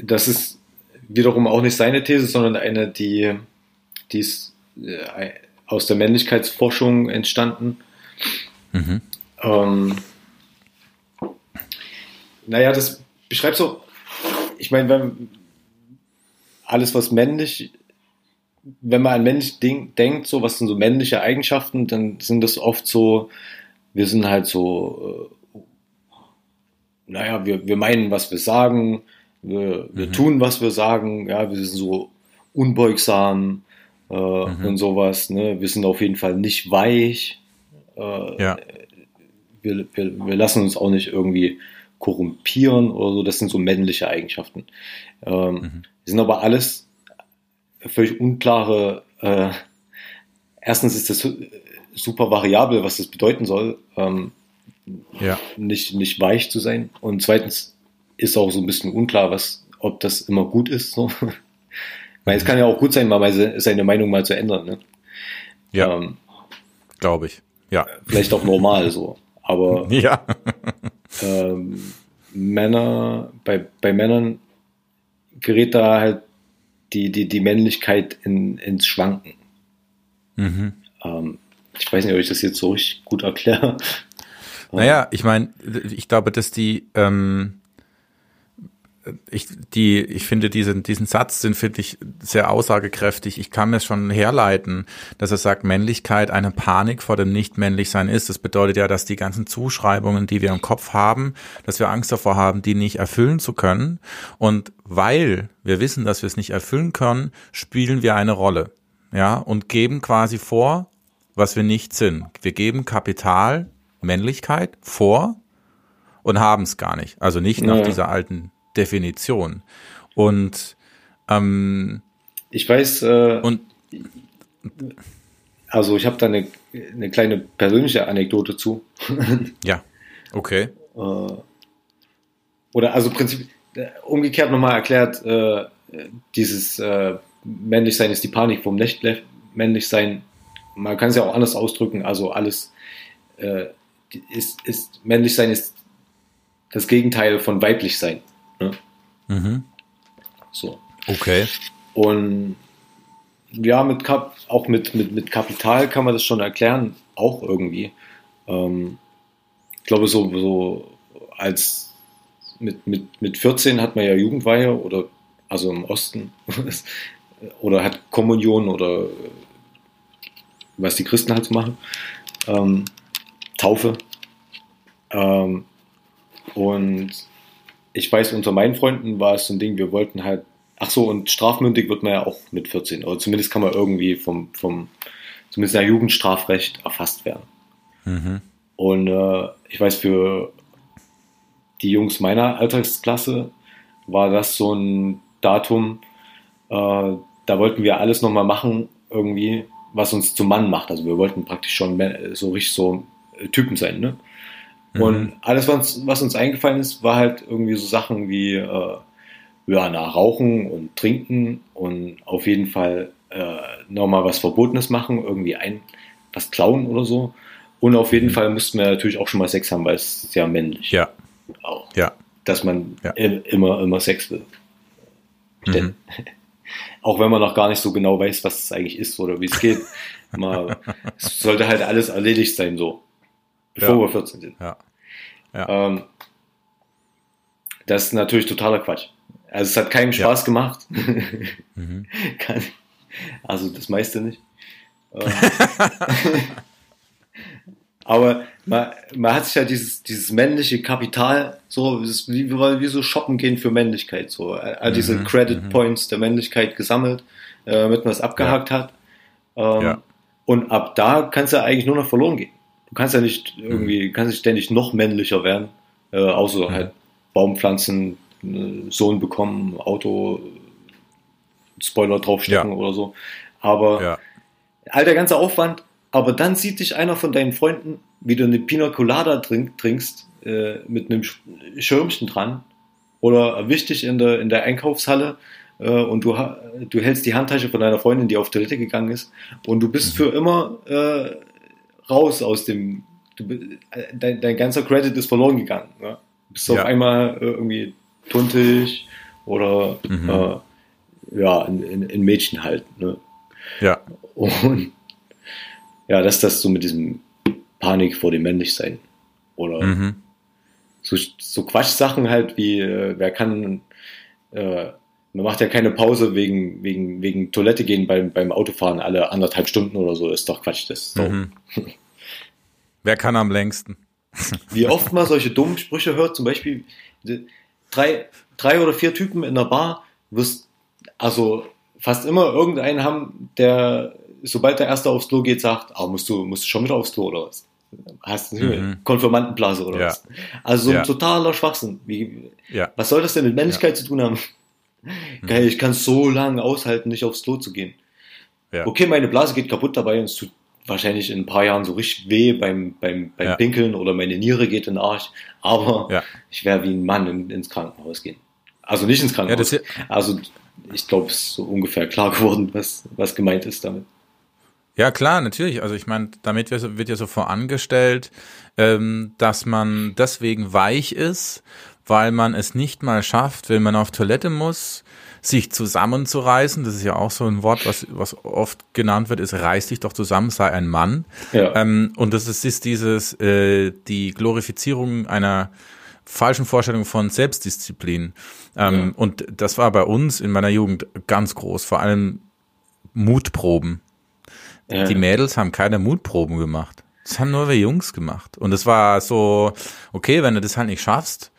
das ist wiederum auch nicht seine These, sondern eine, die, die ist äh, aus der Männlichkeitsforschung entstanden. Mhm. Ähm, naja, das beschreibt so ich meine, wenn alles, was männlich, wenn man an männlich denkt, so was sind so männliche Eigenschaften, dann sind das oft so, wir sind halt so, äh, naja, wir, wir meinen, was wir sagen, wir, wir mhm. tun, was wir sagen, ja, wir sind so unbeugsam äh, mhm. und sowas, ne? Wir sind auf jeden Fall nicht weich. Äh, ja. wir, wir, wir lassen uns auch nicht irgendwie korrumpieren oder so. Das sind so männliche Eigenschaften. Ähm, mhm. Sind aber alles völlig unklare. Äh, erstens ist das super variabel, was das bedeuten soll. Ähm, ja. nicht, nicht weich zu sein. Und zweitens ist auch so ein bisschen unklar, was, ob das immer gut ist. So. Weil es kann ja auch gut sein, mal seine Meinung mal zu ändern. Ne? Ja. Ähm, Glaube ich. Ja. Vielleicht auch normal so. Aber ja ähm, Männer, bei, bei Männern gerät da halt die, die, die Männlichkeit in, ins Schwanken. Mhm. Ähm, ich weiß nicht, ob ich das jetzt so richtig gut erkläre. Naja, ich meine, ich glaube, dass die, ähm, ich, die, ich finde diesen, diesen Satz, den finde ich sehr aussagekräftig. Ich kann mir schon herleiten, dass er sagt, Männlichkeit eine Panik vor dem Nicht-Männlichsein ist. Das bedeutet ja, dass die ganzen Zuschreibungen, die wir im Kopf haben, dass wir Angst davor haben, die nicht erfüllen zu können. Und weil wir wissen, dass wir es nicht erfüllen können, spielen wir eine Rolle. Ja, und geben quasi vor, was wir nicht sind. Wir geben Kapital, Männlichkeit vor und haben es gar nicht. Also nicht nach ja. dieser alten Definition. Und ähm, ich weiß, äh, und also ich habe da eine, eine kleine persönliche Anekdote zu. ja, okay. Äh, oder also Prinzip umgekehrt nochmal erklärt, äh, dieses äh, Männlichsein ist die Panik vom Nicht-Männlichsein. Man kann es ja auch anders ausdrücken. Also alles äh, ist, ist Männlichsein ist das Gegenteil von Weiblichsein. Ne? Mhm. So. Okay. Und ja, mit Kap auch mit, mit, mit Kapital kann man das schon erklären, auch irgendwie. Ähm, ich glaube, so, so als mit, mit, mit 14 hat man ja Jugendweihe oder also im Osten oder hat Kommunion oder was die Christen halt so machen. Ähm, Taufe. Ähm, und ich weiß, unter meinen Freunden war es so ein Ding, wir wollten halt, ach so, und strafmündig wird man ja auch mit 14, oder zumindest kann man irgendwie vom, vom zumindest nach Jugendstrafrecht erfasst werden. Mhm. Und äh, ich weiß, für die Jungs meiner Alltagsklasse war das so ein Datum, äh, da wollten wir alles nochmal machen, irgendwie, was uns zum Mann macht. Also wir wollten praktisch schon so richtig so Typen sein, ne? Und mhm. alles, was, was, uns eingefallen ist, war halt irgendwie so Sachen wie äh, ja, nach Rauchen und Trinken und auf jeden Fall äh, nochmal was Verbotenes machen, irgendwie ein, was klauen oder so. Und auf jeden mhm. Fall mussten wir natürlich auch schon mal Sex haben, weil es ist ja männlich. Ja. Auch. Ja. Dass man ja. immer, immer Sex will. Mhm. Auch wenn man noch gar nicht so genau weiß, was es eigentlich ist oder wie es geht. Man, es sollte halt alles erledigt sein, so. Bevor ja. wir 14 sind. Ja. Ja. Ähm, das ist natürlich totaler Quatsch. Also es hat keinen Spaß ja. gemacht. mhm. also das meiste nicht. Ähm, aber man, man hat sich ja dieses, dieses männliche Kapital, so wie, wie so shoppen gehen für Männlichkeit, so all diese mhm. Credit mhm. Points der Männlichkeit gesammelt, äh, damit man es abgehakt ja. hat. Ähm, ja. Und ab da kannst du ja eigentlich nur noch verloren gehen. Du kannst ja nicht irgendwie, mhm. kannst nicht ständig noch männlicher werden, äh, außer mhm. halt Baumpflanzen, äh, Sohn bekommen, Auto, Spoiler draufstecken ja. oder so. Aber ja. all der ganze Aufwand, aber dann sieht dich einer von deinen Freunden, wie du eine Pina Colada trink, trinkst, äh, mit einem Schirmchen dran oder erwischt dich in der, in der Einkaufshalle äh, und du, du hältst die Handtasche von deiner Freundin, die auf Toilette gegangen ist und du bist mhm. für immer äh, raus aus dem, du, äh, dein, dein ganzer Credit ist verloren gegangen. Ne? Du bist ja. auf einmal äh, irgendwie tuntig oder mhm. äh, ja, in, in, in, Mädchen halt. Ne? Ja. Und ja, dass das so mit diesem Panik vor dem Männlichsein oder mhm. so, so Quatschsachen halt wie, äh, wer kann, äh, man macht ja keine Pause wegen, wegen, wegen Toilette gehen beim, beim Autofahren alle anderthalb Stunden oder so, ist doch Quatsch. Das ist mhm. Wer kann am längsten? Wie oft man solche dummen Sprüche hört, zum Beispiel drei, drei oder vier Typen in der Bar, wirst also fast immer irgendeinen haben, der, sobald der Erste aufs Klo geht, sagt, ah, musst du, musst du schon wieder aufs Klo oder was? Hast du mhm. Konfirmandenblase oder ja. was? Also so ein ja. totaler Schwachsinn. Wie, ja. Was soll das denn mit Männlichkeit zu tun haben? Mhm. Geil, ich kann so lange aushalten, nicht aufs Klo zu gehen. Okay, meine Blase geht kaputt dabei und es tut wahrscheinlich in ein paar Jahren so richtig weh beim, beim, beim ja. Pinkeln oder meine Niere geht in den Arsch. Aber ja. ich werde wie ein Mann in, ins Krankenhaus gehen. Also nicht ins Krankenhaus. Ja, also ich glaube, es ist so ungefähr klar geworden, was, was gemeint ist damit. Ja, klar, natürlich. Also ich meine, damit wird ja so vorangestellt, ähm, dass man deswegen weich ist, weil man es nicht mal schafft, wenn man auf Toilette muss, sich zusammenzureißen. Das ist ja auch so ein Wort, was, was oft genannt wird, ist reiß dich doch zusammen, sei ein Mann. Ja. Ähm, und das ist, ist dieses, äh, die Glorifizierung einer falschen Vorstellung von Selbstdisziplin. Ähm, ja. Und das war bei uns in meiner Jugend ganz groß, vor allem Mutproben. Ja. Die Mädels haben keine Mutproben gemacht. Das haben nur wir Jungs gemacht. Und es war so, okay, wenn du das halt nicht schaffst,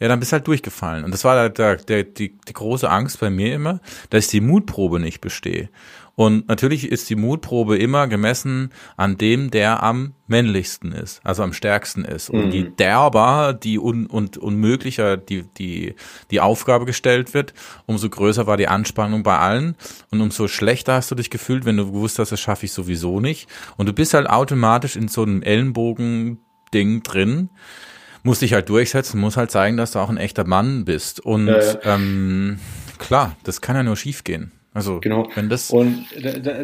ja, dann bist du halt durchgefallen. Und das war der, der, die, die große Angst bei mir immer, dass ich die Mutprobe nicht bestehe. Und natürlich ist die Mutprobe immer gemessen an dem, der am männlichsten ist, also am stärksten ist. Und mhm. je derber die un, und unmöglicher die, die, die Aufgabe gestellt wird, umso größer war die Anspannung bei allen. Und umso schlechter hast du dich gefühlt, wenn du gewusst hast, das schaffe ich sowieso nicht. Und du bist halt automatisch in so einem Ellenbogen-Ding drin musst dich halt durchsetzen, muss halt zeigen, dass du auch ein echter Mann bist. Und ja, ja. Ähm, klar, das kann ja nur schief gehen. Also, genau. wenn das. Und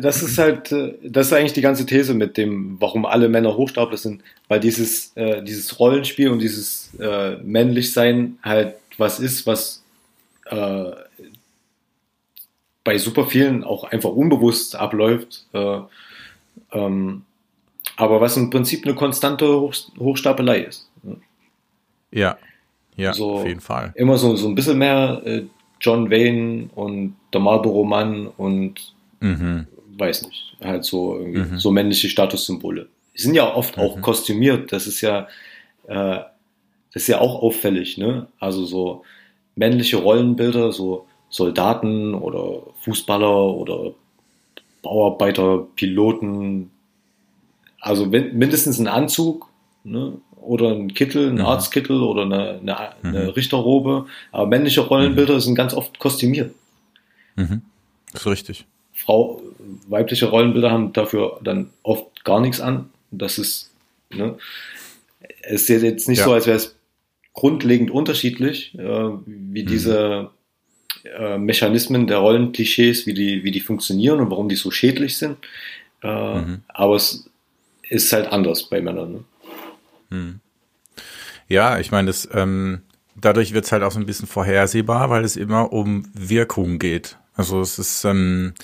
das ist halt, äh, das ist eigentlich die ganze These mit dem, warum alle Männer Hochstapler sind, weil dieses, äh, dieses Rollenspiel und dieses äh, Männlichsein halt was ist, was äh, bei super vielen auch einfach unbewusst abläuft. Äh, ähm, aber was im Prinzip eine konstante Hoch Hochstapelei ist. Ja, ja, so auf jeden Fall. Immer so, so ein bisschen mehr äh, John Wayne und der Marlboro Mann und mhm. weiß nicht, halt so mhm. so männliche Statussymbole. Die sind ja oft mhm. auch kostümiert, das ist ja äh, das ist ja auch auffällig, ne? Also so männliche Rollenbilder, so Soldaten oder Fußballer oder Bauarbeiter, Piloten, also mindestens ein Anzug, ne? Oder ein Kittel, ein mhm. Arztkittel oder eine, eine, eine mhm. Richterrobe. Aber männliche Rollenbilder mhm. sind ganz oft kostümiert. Mhm. Das ist richtig. Frau, weibliche Rollenbilder haben dafür dann oft gar nichts an. Das ist, ne, es ist jetzt nicht ja. so, als wäre es grundlegend unterschiedlich, äh, wie mhm. diese äh, Mechanismen der Rollenklischees, wie die, wie die funktionieren und warum die so schädlich sind. Äh, mhm. Aber es ist halt anders bei Männern. Ne? Hm. Ja, ich meine, das, ähm, dadurch wird es halt auch so ein bisschen vorhersehbar, weil es immer um Wirkung geht. Also es ist, ähm,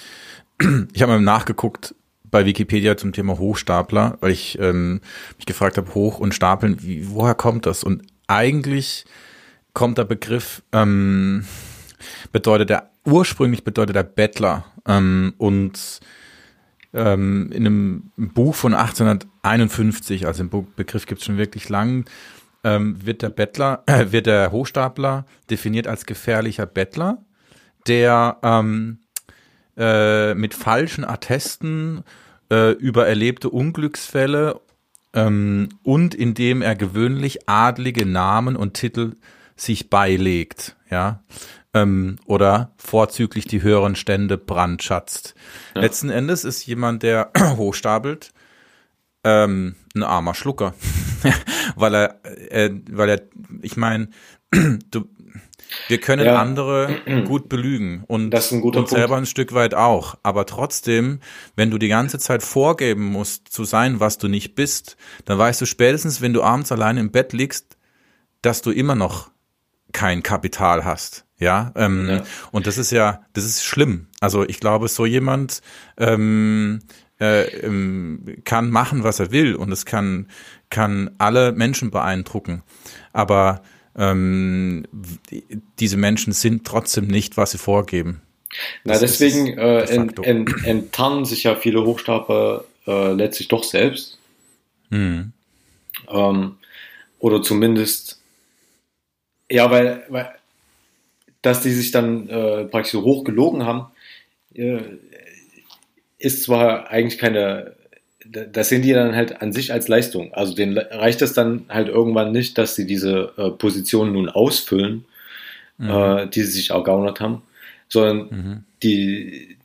ich habe mal nachgeguckt bei Wikipedia zum Thema Hochstapler, weil ich ähm, mich gefragt habe, Hoch und Stapeln, wie, woher kommt das? Und eigentlich kommt der Begriff, ähm, bedeutet der, ursprünglich bedeutet der Bettler ähm, und ähm, in einem Buch von 1851, also den Begriff gibt es schon wirklich lang, ähm, wird der Bettler, äh, wird der Hochstapler definiert als gefährlicher Bettler, der ähm, äh, mit falschen Attesten äh, über erlebte Unglücksfälle ähm, und indem er gewöhnlich adlige Namen und Titel sich beilegt, ja, ähm, oder vorzüglich die höheren Stände brandschatzt. Ja. Letzten Endes ist jemand, der hochstapelt, ähm, ein armer Schlucker, weil er, äh, weil er, ich meine, du, wir können ja. andere gut belügen und uns Punkt. selber ein Stück weit auch. Aber trotzdem, wenn du die ganze Zeit vorgeben musst, zu sein, was du nicht bist, dann weißt du spätestens, wenn du abends allein im Bett liegst, dass du immer noch kein Kapital hast. Ja, ähm, ja. und das ist ja, das ist schlimm. Also ich glaube, so jemand ähm, äh, ähm, kann machen, was er will und es kann, kann alle Menschen beeindrucken. Aber ähm, diese Menschen sind trotzdem nicht, was sie vorgeben. Na, deswegen äh, ent, ent, enttarnen sich ja viele Hochstapler äh, letztlich doch selbst. Mhm. Ähm, oder zumindest, ja, weil, weil dass die sich dann äh, praktisch so hoch gelogen haben, äh, ist zwar eigentlich keine das sehen die dann halt an sich als Leistung. Also denen reicht es dann halt irgendwann nicht, dass sie diese äh, Position nun ausfüllen, mhm. äh, die sie sich ergaunert haben, sondern mhm. die,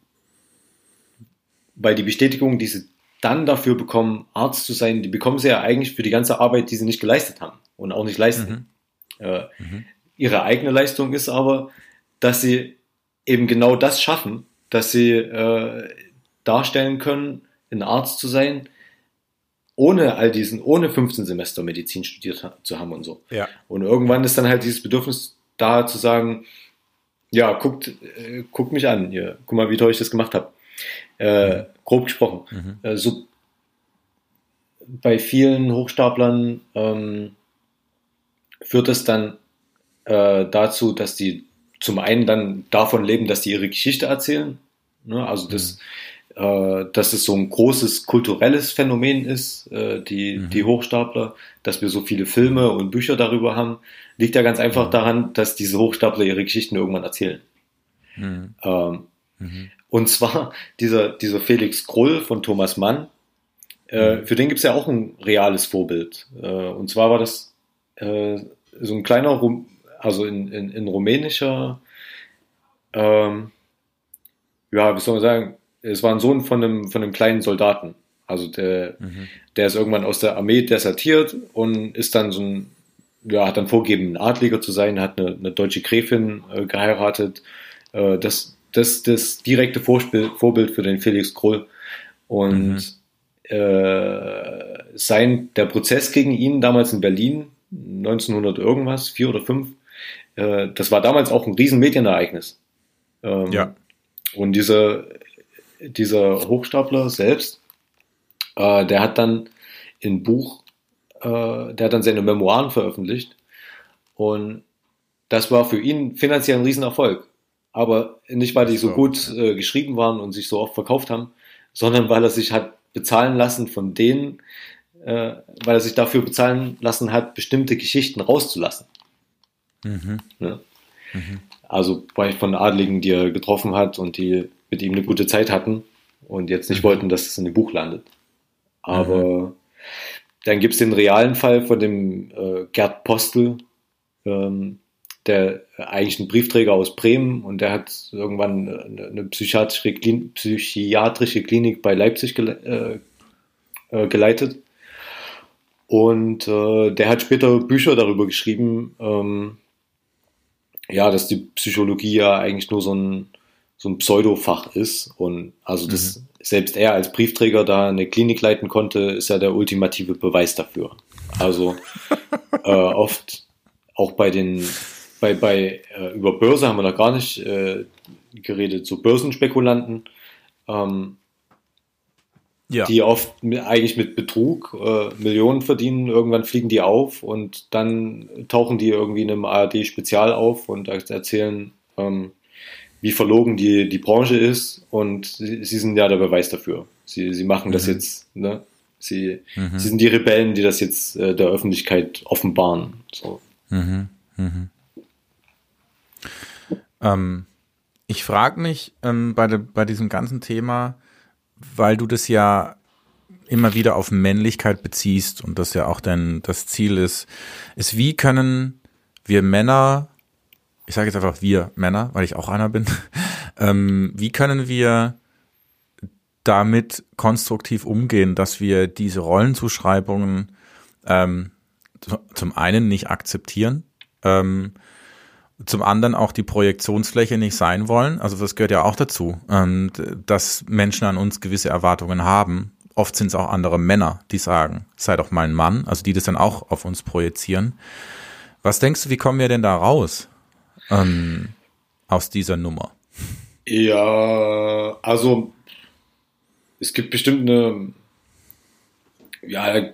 weil die Bestätigung, die sie dann dafür bekommen, Arzt zu sein, die bekommen sie ja eigentlich für die ganze Arbeit, die sie nicht geleistet haben und auch nicht leisten. Mhm. Äh, mhm. Ihre eigene Leistung ist aber, dass sie eben genau das schaffen, dass sie äh, darstellen können, ein Arzt zu sein, ohne all diesen, ohne 15 Semester Medizin studiert zu haben und so. Ja. Und irgendwann ist dann halt dieses Bedürfnis da zu sagen, ja, guckt, äh, guckt mich an, hier, guck mal, wie toll ich das gemacht habe. Äh, mhm. Grob gesprochen. Mhm. Äh, so bei vielen Hochstaplern ähm, führt es dann äh, dazu, dass die zum einen dann davon leben, dass die ihre Geschichte erzählen. Ne? Also das, mhm äh, dass es so ein großes kulturelles Phänomen ist, äh, die, mhm. die Hochstapler, dass wir so viele Filme und Bücher darüber haben, liegt ja ganz einfach mhm. daran, dass diese Hochstapler ihre Geschichten irgendwann erzählen. Mhm. Ähm, mhm. und zwar dieser, dieser Felix Krull von Thomas Mann, äh, mhm. für den gibt es ja auch ein reales Vorbild. Äh, und zwar war das äh, so ein kleiner, Rum also in, in, in rumänischer, ähm, ja, wie soll man sagen, es war ein Sohn von einem, von einem kleinen Soldaten. Also der, mhm. der ist irgendwann aus der Armee desertiert und ist dann so ein, ja, hat dann vorgegeben, ein Adliger zu sein, hat eine, eine deutsche Gräfin äh, geheiratet. Äh, das, das, das direkte Vorspiel, Vorbild für den Felix Krull. Und mhm. äh, sein, der Prozess gegen ihn damals in Berlin, 1900 irgendwas, vier oder fünf, äh, das war damals auch ein riesen Medienereignis. Ähm, ja. Und dieser dieser Hochstapler selbst, äh, der hat dann ein Buch, äh, der hat dann seine Memoiren veröffentlicht und das war für ihn finanziell ein Riesenerfolg. Aber nicht, weil die so gut äh, geschrieben waren und sich so oft verkauft haben, sondern weil er sich hat bezahlen lassen von denen, äh, weil er sich dafür bezahlen lassen hat, bestimmte Geschichten rauszulassen. Mhm. Ja? Mhm. Also bei, von Adligen, die er getroffen hat und die mit ihm eine gute Zeit hatten und jetzt nicht mhm. wollten, dass es in dem Buch landet. Aber mhm. dann gibt es den realen Fall von dem äh, Gerd Postel, ähm, der eigentlich ein Briefträger aus Bremen und der hat irgendwann eine, eine psychiatrische, Klin psychiatrische Klinik bei Leipzig gele äh, äh, geleitet. Und äh, der hat später Bücher darüber geschrieben, ähm, ja, dass die Psychologie ja eigentlich nur so ein so ein Pseudofach ist. Und also das, mhm. selbst er als Briefträger da eine Klinik leiten konnte, ist ja der ultimative Beweis dafür. Also äh, oft auch bei den, bei, bei äh, über Börse haben wir noch gar nicht äh, geredet, so Börsenspekulanten, ähm, ja. die oft eigentlich mit Betrug äh, Millionen verdienen, irgendwann fliegen die auf und dann tauchen die irgendwie in einem ARD-Spezial auf und erzählen, ähm, wie verlogen die, die Branche ist und sie, sie sind ja der Beweis dafür. Sie, sie machen das mhm. jetzt, ne? Sie, mhm. sie sind die Rebellen, die das jetzt äh, der Öffentlichkeit offenbaren. So. Mhm. mhm. Ähm, ich frage mich ähm, bei, de, bei diesem ganzen Thema, weil du das ja immer wieder auf Männlichkeit beziehst und das ja auch dein das Ziel ist, ist wie können wir Männer, ich sage jetzt einfach wir Männer, weil ich auch einer bin, ähm, wie können wir damit konstruktiv umgehen, dass wir diese Rollenzuschreibungen ähm, zum einen nicht akzeptieren, ähm, zum anderen auch die Projektionsfläche nicht sein wollen. Also das gehört ja auch dazu, ähm, dass Menschen an uns gewisse Erwartungen haben. Oft sind es auch andere Männer, die sagen, sei doch mal ein Mann, also die das dann auch auf uns projizieren. Was denkst du, wie kommen wir denn da raus ähm, aus dieser Nummer? Ja, also es gibt bestimmt eine, ja,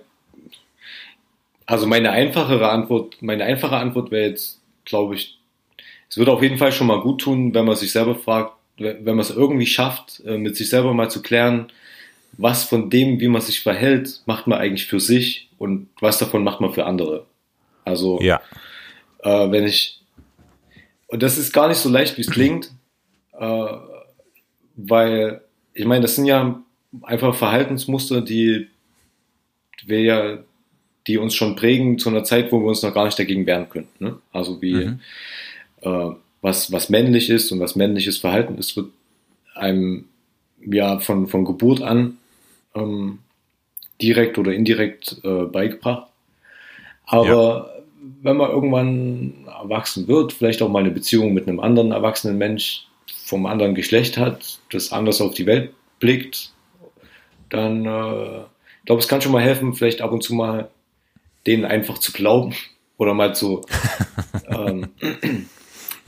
also meine einfachere Antwort, meine einfache Antwort wäre jetzt, glaube ich, es würde auf jeden Fall schon mal gut tun, wenn man sich selber fragt, wenn man es irgendwie schafft, äh, mit sich selber mal zu klären, was von dem, wie man sich verhält, macht man eigentlich für sich und was davon macht man für andere. Also, ja. äh, wenn ich, und das ist gar nicht so leicht, wie es klingt, äh, weil, ich meine, das sind ja einfach Verhaltensmuster, die wir ja, die uns schon prägen zu einer Zeit, wo wir uns noch gar nicht dagegen wehren können. Ne? Also wie mhm. Äh, was, was männlich ist und was männliches Verhalten ist, wird einem ja von, von Geburt an ähm, direkt oder indirekt äh, beigebracht. Aber ja. wenn man irgendwann erwachsen wird, vielleicht auch mal eine Beziehung mit einem anderen erwachsenen Mensch vom anderen Geschlecht hat, das anders auf die Welt blickt, dann äh, ich glaube, es kann schon mal helfen, vielleicht ab und zu mal denen einfach zu glauben oder mal zu ähm,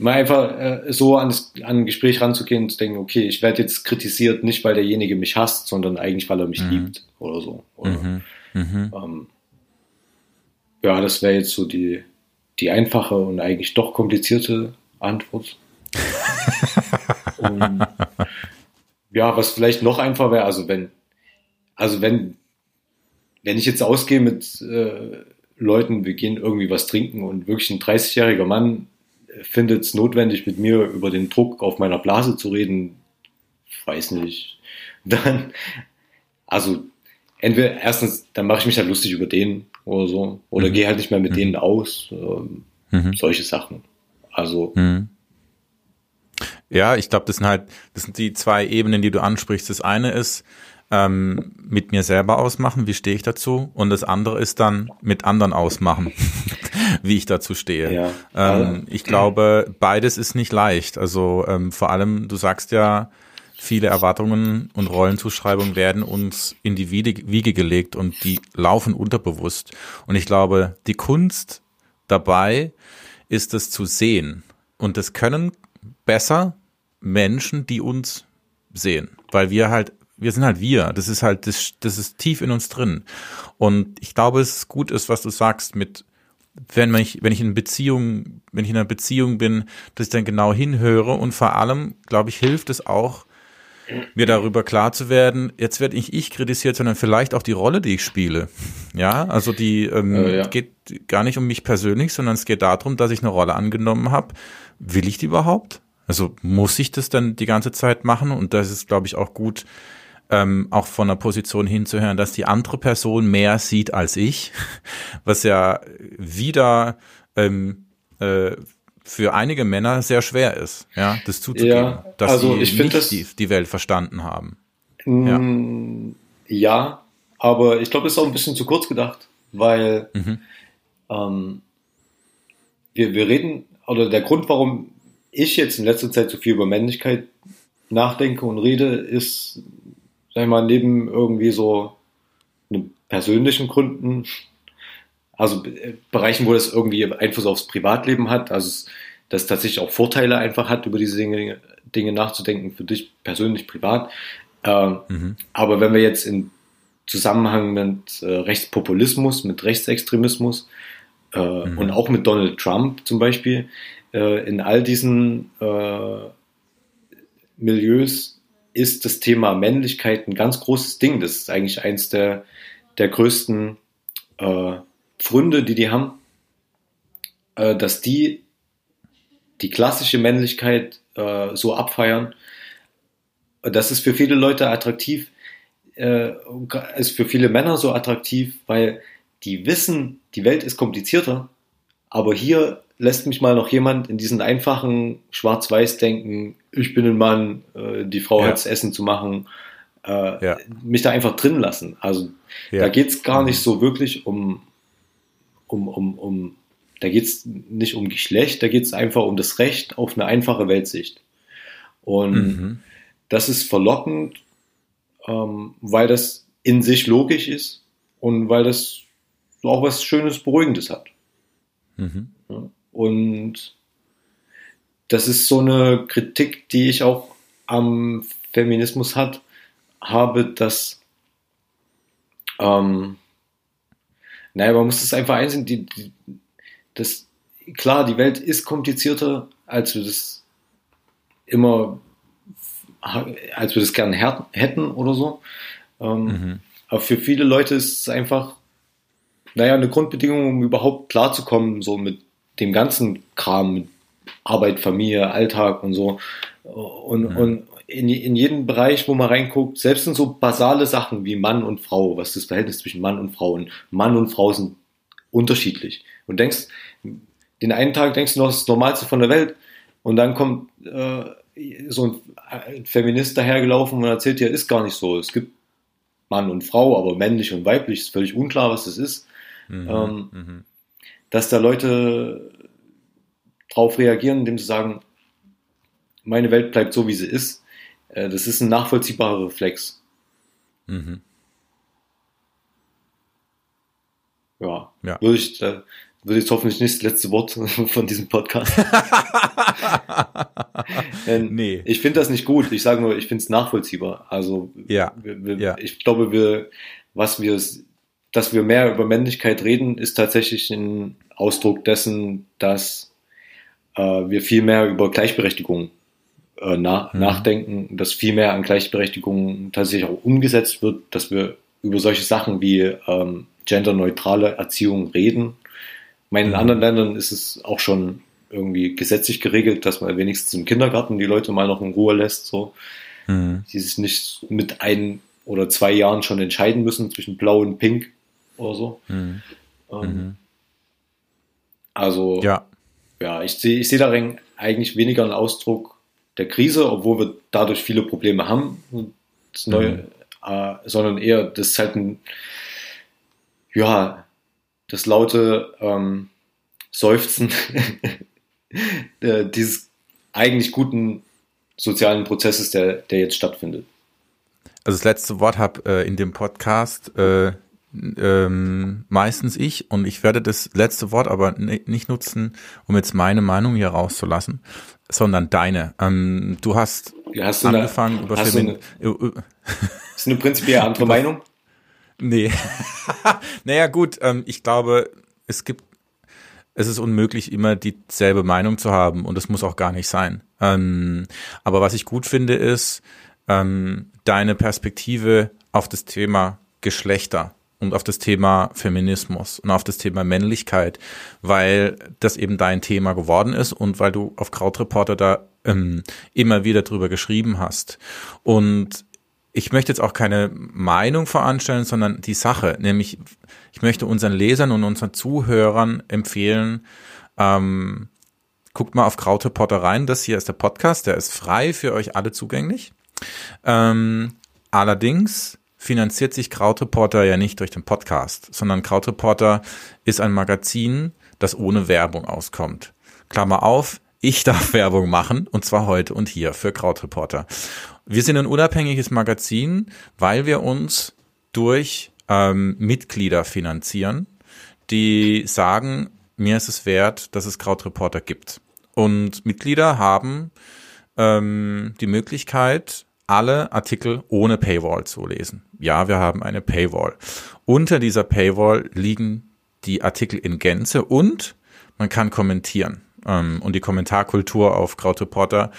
mal einfach äh, so an, das, an ein Gespräch ranzugehen und zu denken, okay, ich werde jetzt kritisiert, nicht weil derjenige mich hasst, sondern eigentlich, weil er mich mhm. liebt oder so. Oder, mhm. Mhm. Ähm, ja, das wäre jetzt so die, die einfache und eigentlich doch komplizierte Antwort. und, ja, was vielleicht noch einfacher wäre, also wenn also wenn, wenn ich jetzt ausgehe mit äh, Leuten, wir gehen irgendwie was trinken und wirklich ein 30-jähriger Mann findet es notwendig, mit mir über den Druck auf meiner Blase zu reden, weiß nicht, dann, also entweder erstens, dann mache ich mich halt lustig über den oder so, oder mhm. gehe halt nicht mehr mit mhm. denen aus, ähm, mhm. solche Sachen. Also. Mhm. Ja, ich glaube, das sind halt, das sind die zwei Ebenen, die du ansprichst. Das eine ist, ähm, mit mir selber ausmachen, wie stehe ich dazu? Und das andere ist dann mit anderen ausmachen, wie ich dazu stehe. Ja. Ähm, ich glaube, beides ist nicht leicht. Also ähm, vor allem, du sagst ja, viele Erwartungen und Rollenzuschreibungen werden uns in die Wiege gelegt und die laufen unterbewusst. Und ich glaube, die Kunst dabei ist es zu sehen. Und das können besser Menschen, die uns sehen, weil wir halt wir sind halt wir. Das ist halt, das, das ist tief in uns drin. Und ich glaube, es gut ist, was du sagst mit, wenn ich, wenn ich in Beziehung, wenn ich in einer Beziehung bin, dass ich dann genau hinhöre und vor allem, glaube ich, hilft es auch, mir darüber klar zu werden, jetzt werde nicht ich kritisiert, sondern vielleicht auch die Rolle, die ich spiele. Ja, also die ähm, äh, ja. geht gar nicht um mich persönlich, sondern es geht darum, dass ich eine Rolle angenommen habe. Will ich die überhaupt? Also muss ich das dann die ganze Zeit machen? Und das ist, glaube ich, auch gut, ähm, auch von der Position hinzuhören, dass die andere Person mehr sieht als ich, was ja wieder ähm, äh, für einige Männer sehr schwer ist, ja, das zuzugeben, ja, dass also sie nicht das, die, die, Welt verstanden haben. Mm, ja, ja aber ich glaube, es ist auch ein bisschen zu kurz gedacht, weil mhm. ähm, wir, wir reden, oder der Grund, warum ich jetzt in letzter Zeit so viel über Männlichkeit nachdenke und rede, ist, sag ich mal, neben irgendwie so persönlichen Gründen, also Bereichen, wo das irgendwie Einfluss aufs Privatleben hat, also das tatsächlich auch Vorteile einfach hat, über diese Dinge, Dinge nachzudenken, für dich persönlich, privat. Äh, mhm. Aber wenn wir jetzt in Zusammenhang mit äh, Rechtspopulismus, mit Rechtsextremismus äh, mhm. und auch mit Donald Trump zum Beispiel, äh, in all diesen äh, Milieus ist das Thema Männlichkeit ein ganz großes Ding. Das ist eigentlich eins der, der größten äh, Pfründe, die die haben, äh, dass die die klassische Männlichkeit äh, so abfeiern. Das ist für viele Leute attraktiv, äh, ist für viele Männer so attraktiv, weil die wissen, die Welt ist komplizierter, aber hier lässt mich mal noch jemand in diesen einfachen Schwarz-Weiß-Denken, ich bin ein Mann, äh, die Frau ja. hat das Essen zu machen, äh, ja. mich da einfach drin lassen. Also ja. da geht es gar nicht so wirklich um, um, um, um da geht es nicht um Geschlecht, da geht es einfach um das Recht auf eine einfache Weltsicht. Und mhm. das ist verlockend, ähm, weil das in sich logisch ist und weil das auch was Schönes, Beruhigendes hat. Mhm. Und das ist so eine Kritik, die ich auch am Feminismus hat, habe, dass ähm, naja, man muss es einfach einsehen, die, die, das, klar, die Welt ist komplizierter, als wir das immer, als wir das gerne hätten oder so. Ähm, mhm. Aber für viele Leute ist es einfach, naja, eine Grundbedingung, um überhaupt klarzukommen, so mit dem ganzen Kram, mit Arbeit, Familie, Alltag und so. Und, mhm. und in, in jedem Bereich, wo man reinguckt, selbst in so basale Sachen wie Mann und Frau, was ist das Verhältnis zwischen Mann und Frau und Mann und Frau sind unterschiedlich. Und denkst, den einen Tag denkst du noch, das ist das Normalste von der Welt und dann kommt äh, so ein Feminist dahergelaufen und erzählt dir, ist gar nicht so. Es gibt Mann und Frau, aber männlich und weiblich, ist völlig unklar, was das ist. Mhm, ähm, mhm. Dass da Leute drauf reagieren, indem sie sagen, meine Welt bleibt so, wie sie ist. Äh, das ist ein nachvollziehbarer Reflex. Mhm. Ja, ja. würde ich, würde jetzt hoffentlich nicht das letzte Wort von diesem Podcast. nee. Ich finde das nicht gut. Ich sage nur, ich finde es nachvollziehbar. Also ja. Wir, wir, ja. ich glaube, wir, was wir, dass wir mehr über Männlichkeit reden, ist tatsächlich ein Ausdruck dessen, dass äh, wir viel mehr über Gleichberechtigung äh, na, mhm. nachdenken, dass viel mehr an Gleichberechtigung tatsächlich auch umgesetzt wird, dass wir über solche Sachen wie ähm, genderneutrale Erziehung reden. Ich meine, in mhm. anderen Ländern ist es auch schon irgendwie gesetzlich geregelt, dass man wenigstens im Kindergarten die Leute mal noch in Ruhe lässt, so. Mhm. Die sich nicht mit ein oder zwei Jahren schon entscheiden müssen zwischen blau und pink oder so. Mhm. Ähm, mhm. also, ja, ja ich sehe ich seh darin eigentlich weniger einen Ausdruck der Krise, obwohl wir dadurch viele Probleme haben, das neue, mhm. äh, sondern eher, das ist halt ein, ja, das laute ähm, Seufzen dieses eigentlich guten sozialen Prozesses, der, der jetzt stattfindet. Also das letzte Wort habe äh, in dem Podcast äh, ähm, meistens ich und ich werde das letzte Wort aber nicht nutzen, um jetzt meine Meinung hier rauszulassen, sondern deine. Ähm, du hast, ja, hast du angefangen eine, über hast Femin du eine, ist eine prinzipiell andere Meinung? Nee. naja, gut, ähm, ich glaube, es gibt, es ist unmöglich, immer dieselbe Meinung zu haben und es muss auch gar nicht sein. Ähm, aber was ich gut finde, ist ähm, deine Perspektive auf das Thema Geschlechter und auf das Thema Feminismus und auf das Thema Männlichkeit, weil das eben dein Thema geworden ist und weil du auf Krautreporter da ähm, immer wieder drüber geschrieben hast. Und ich möchte jetzt auch keine Meinung voranstellen, sondern die Sache, nämlich ich möchte unseren Lesern und unseren Zuhörern empfehlen, ähm, guckt mal auf Krautreporter rein. Das hier ist der Podcast, der ist frei für euch alle zugänglich. Ähm, allerdings finanziert sich Krautreporter ja nicht durch den Podcast, sondern Krautreporter ist ein Magazin, das ohne Werbung auskommt. Klammer auf, ich darf Werbung machen und zwar heute und hier für Krautreporter. Wir sind ein unabhängiges Magazin, weil wir uns durch ähm, Mitglieder finanzieren, die sagen, mir ist es wert, dass es Krautreporter gibt. Und Mitglieder haben ähm, die Möglichkeit, alle Artikel ohne Paywall zu lesen. Ja, wir haben eine Paywall. Unter dieser Paywall liegen die Artikel in Gänze und man kann kommentieren. Ähm, und die Kommentarkultur auf Krautreporter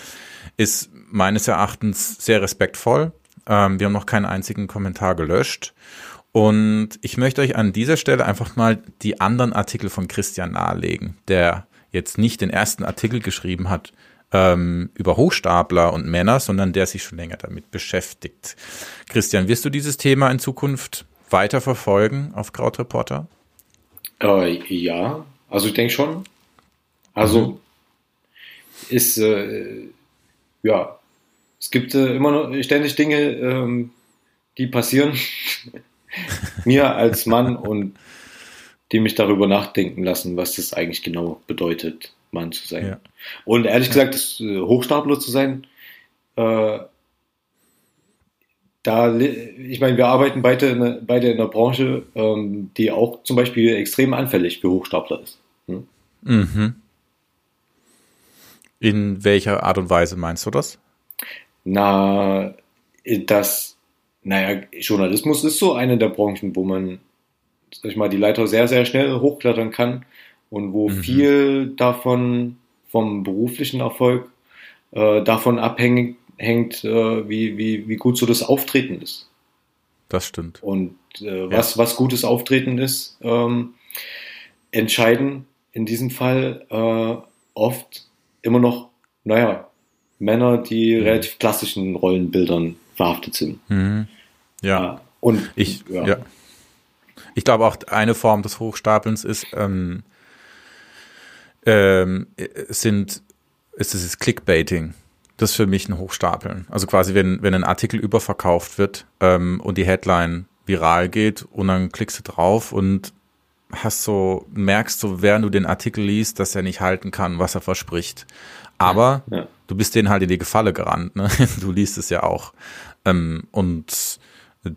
ist meines Erachtens sehr respektvoll. Ähm, wir haben noch keinen einzigen Kommentar gelöscht. Und ich möchte euch an dieser Stelle einfach mal die anderen Artikel von Christian nahelegen, der jetzt nicht den ersten Artikel geschrieben hat, ähm, über Hochstapler und Männer, sondern der sich schon länger damit beschäftigt. Christian, wirst du dieses Thema in Zukunft weiter verfolgen auf Krautreporter? Äh, ja, also ich denke schon. Also mhm. ist äh, ja, es gibt äh, immer noch ständig Dinge, ähm, die passieren mir als Mann und die mich darüber nachdenken lassen, was das eigentlich genau bedeutet, Mann zu sein. Ja. Und ehrlich gesagt, das, äh, Hochstapler zu sein, äh, da, ich meine, wir arbeiten beide in, einer, beide in einer Branche, ähm, die auch zum Beispiel extrem anfällig für Hochstapler ist. Hm? Mhm. In welcher Art und Weise meinst du das? Na, das, naja, Journalismus ist so eine der Branchen, wo man, sag ich mal, die Leiter sehr, sehr schnell hochklettern kann und wo mhm. viel davon vom beruflichen Erfolg äh, davon abhängig hängt, äh, wie, wie, wie gut so das Auftreten ist. Das stimmt. Und äh, was, ja. was gutes Auftreten ist, ähm, entscheiden in diesem Fall äh, oft immer noch, naja, Männer, die mhm. relativ klassischen Rollenbildern verhaftet sind. Mhm. Ja. ja. Und ich, ja. ja. Ich glaube auch eine Form des Hochstapelns ist, ähm, ähm, sind, ist dieses Clickbaiting. Das ist für mich ein Hochstapeln. Also quasi, wenn, wenn ein Artikel überverkauft wird ähm, und die Headline viral geht und dann klickst du drauf und hast so, merkst so, während du den Artikel liest, dass er nicht halten kann, was er verspricht. Aber ja. du bist denen halt in die Gefalle gerannt, ne? Du liest es ja auch. Ähm, und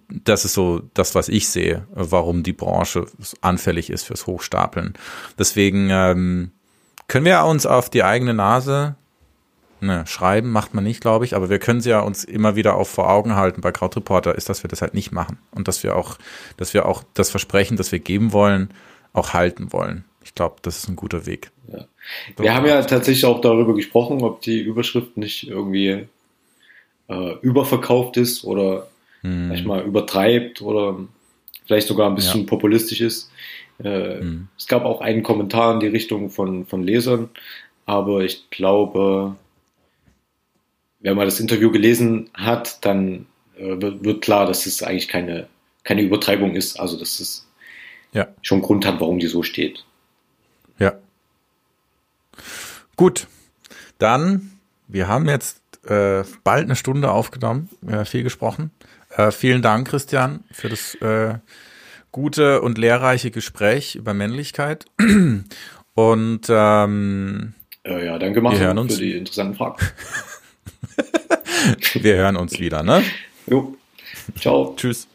das ist so das, was ich sehe, warum die Branche anfällig ist fürs Hochstapeln. Deswegen ähm, können wir uns auf die eigene Nase ne, schreiben, macht man nicht, glaube ich, aber wir können sie ja uns immer wieder auch vor Augen halten bei Krautreporter, ist, dass wir das halt nicht machen und dass wir auch, dass wir auch das Versprechen, das wir geben wollen, auch halten wollen. Ich glaube, das ist ein guter Weg. Ja. Wir haben ja tatsächlich auch darüber gesprochen, ob die Überschrift nicht irgendwie äh, überverkauft ist oder hm. manchmal übertreibt oder vielleicht sogar ein bisschen ja. populistisch ist. Äh, hm. Es gab auch einen Kommentar in die Richtung von, von Lesern, aber ich glaube, wenn man das Interview gelesen hat, dann äh, wird, klar, dass es eigentlich keine, keine Übertreibung ist, also dass es ja. schon Grund hat, warum die so steht. Ja. Gut, dann, wir haben jetzt äh, bald eine Stunde aufgenommen, äh, viel gesprochen. Äh, vielen Dank, Christian, für das gute und lehrreiche Gespräch über Männlichkeit. Und ähm, äh, ja, danke Martin für die interessanten Fragen. wir hören uns wieder, ne? Jo. Ciao. Tschüss.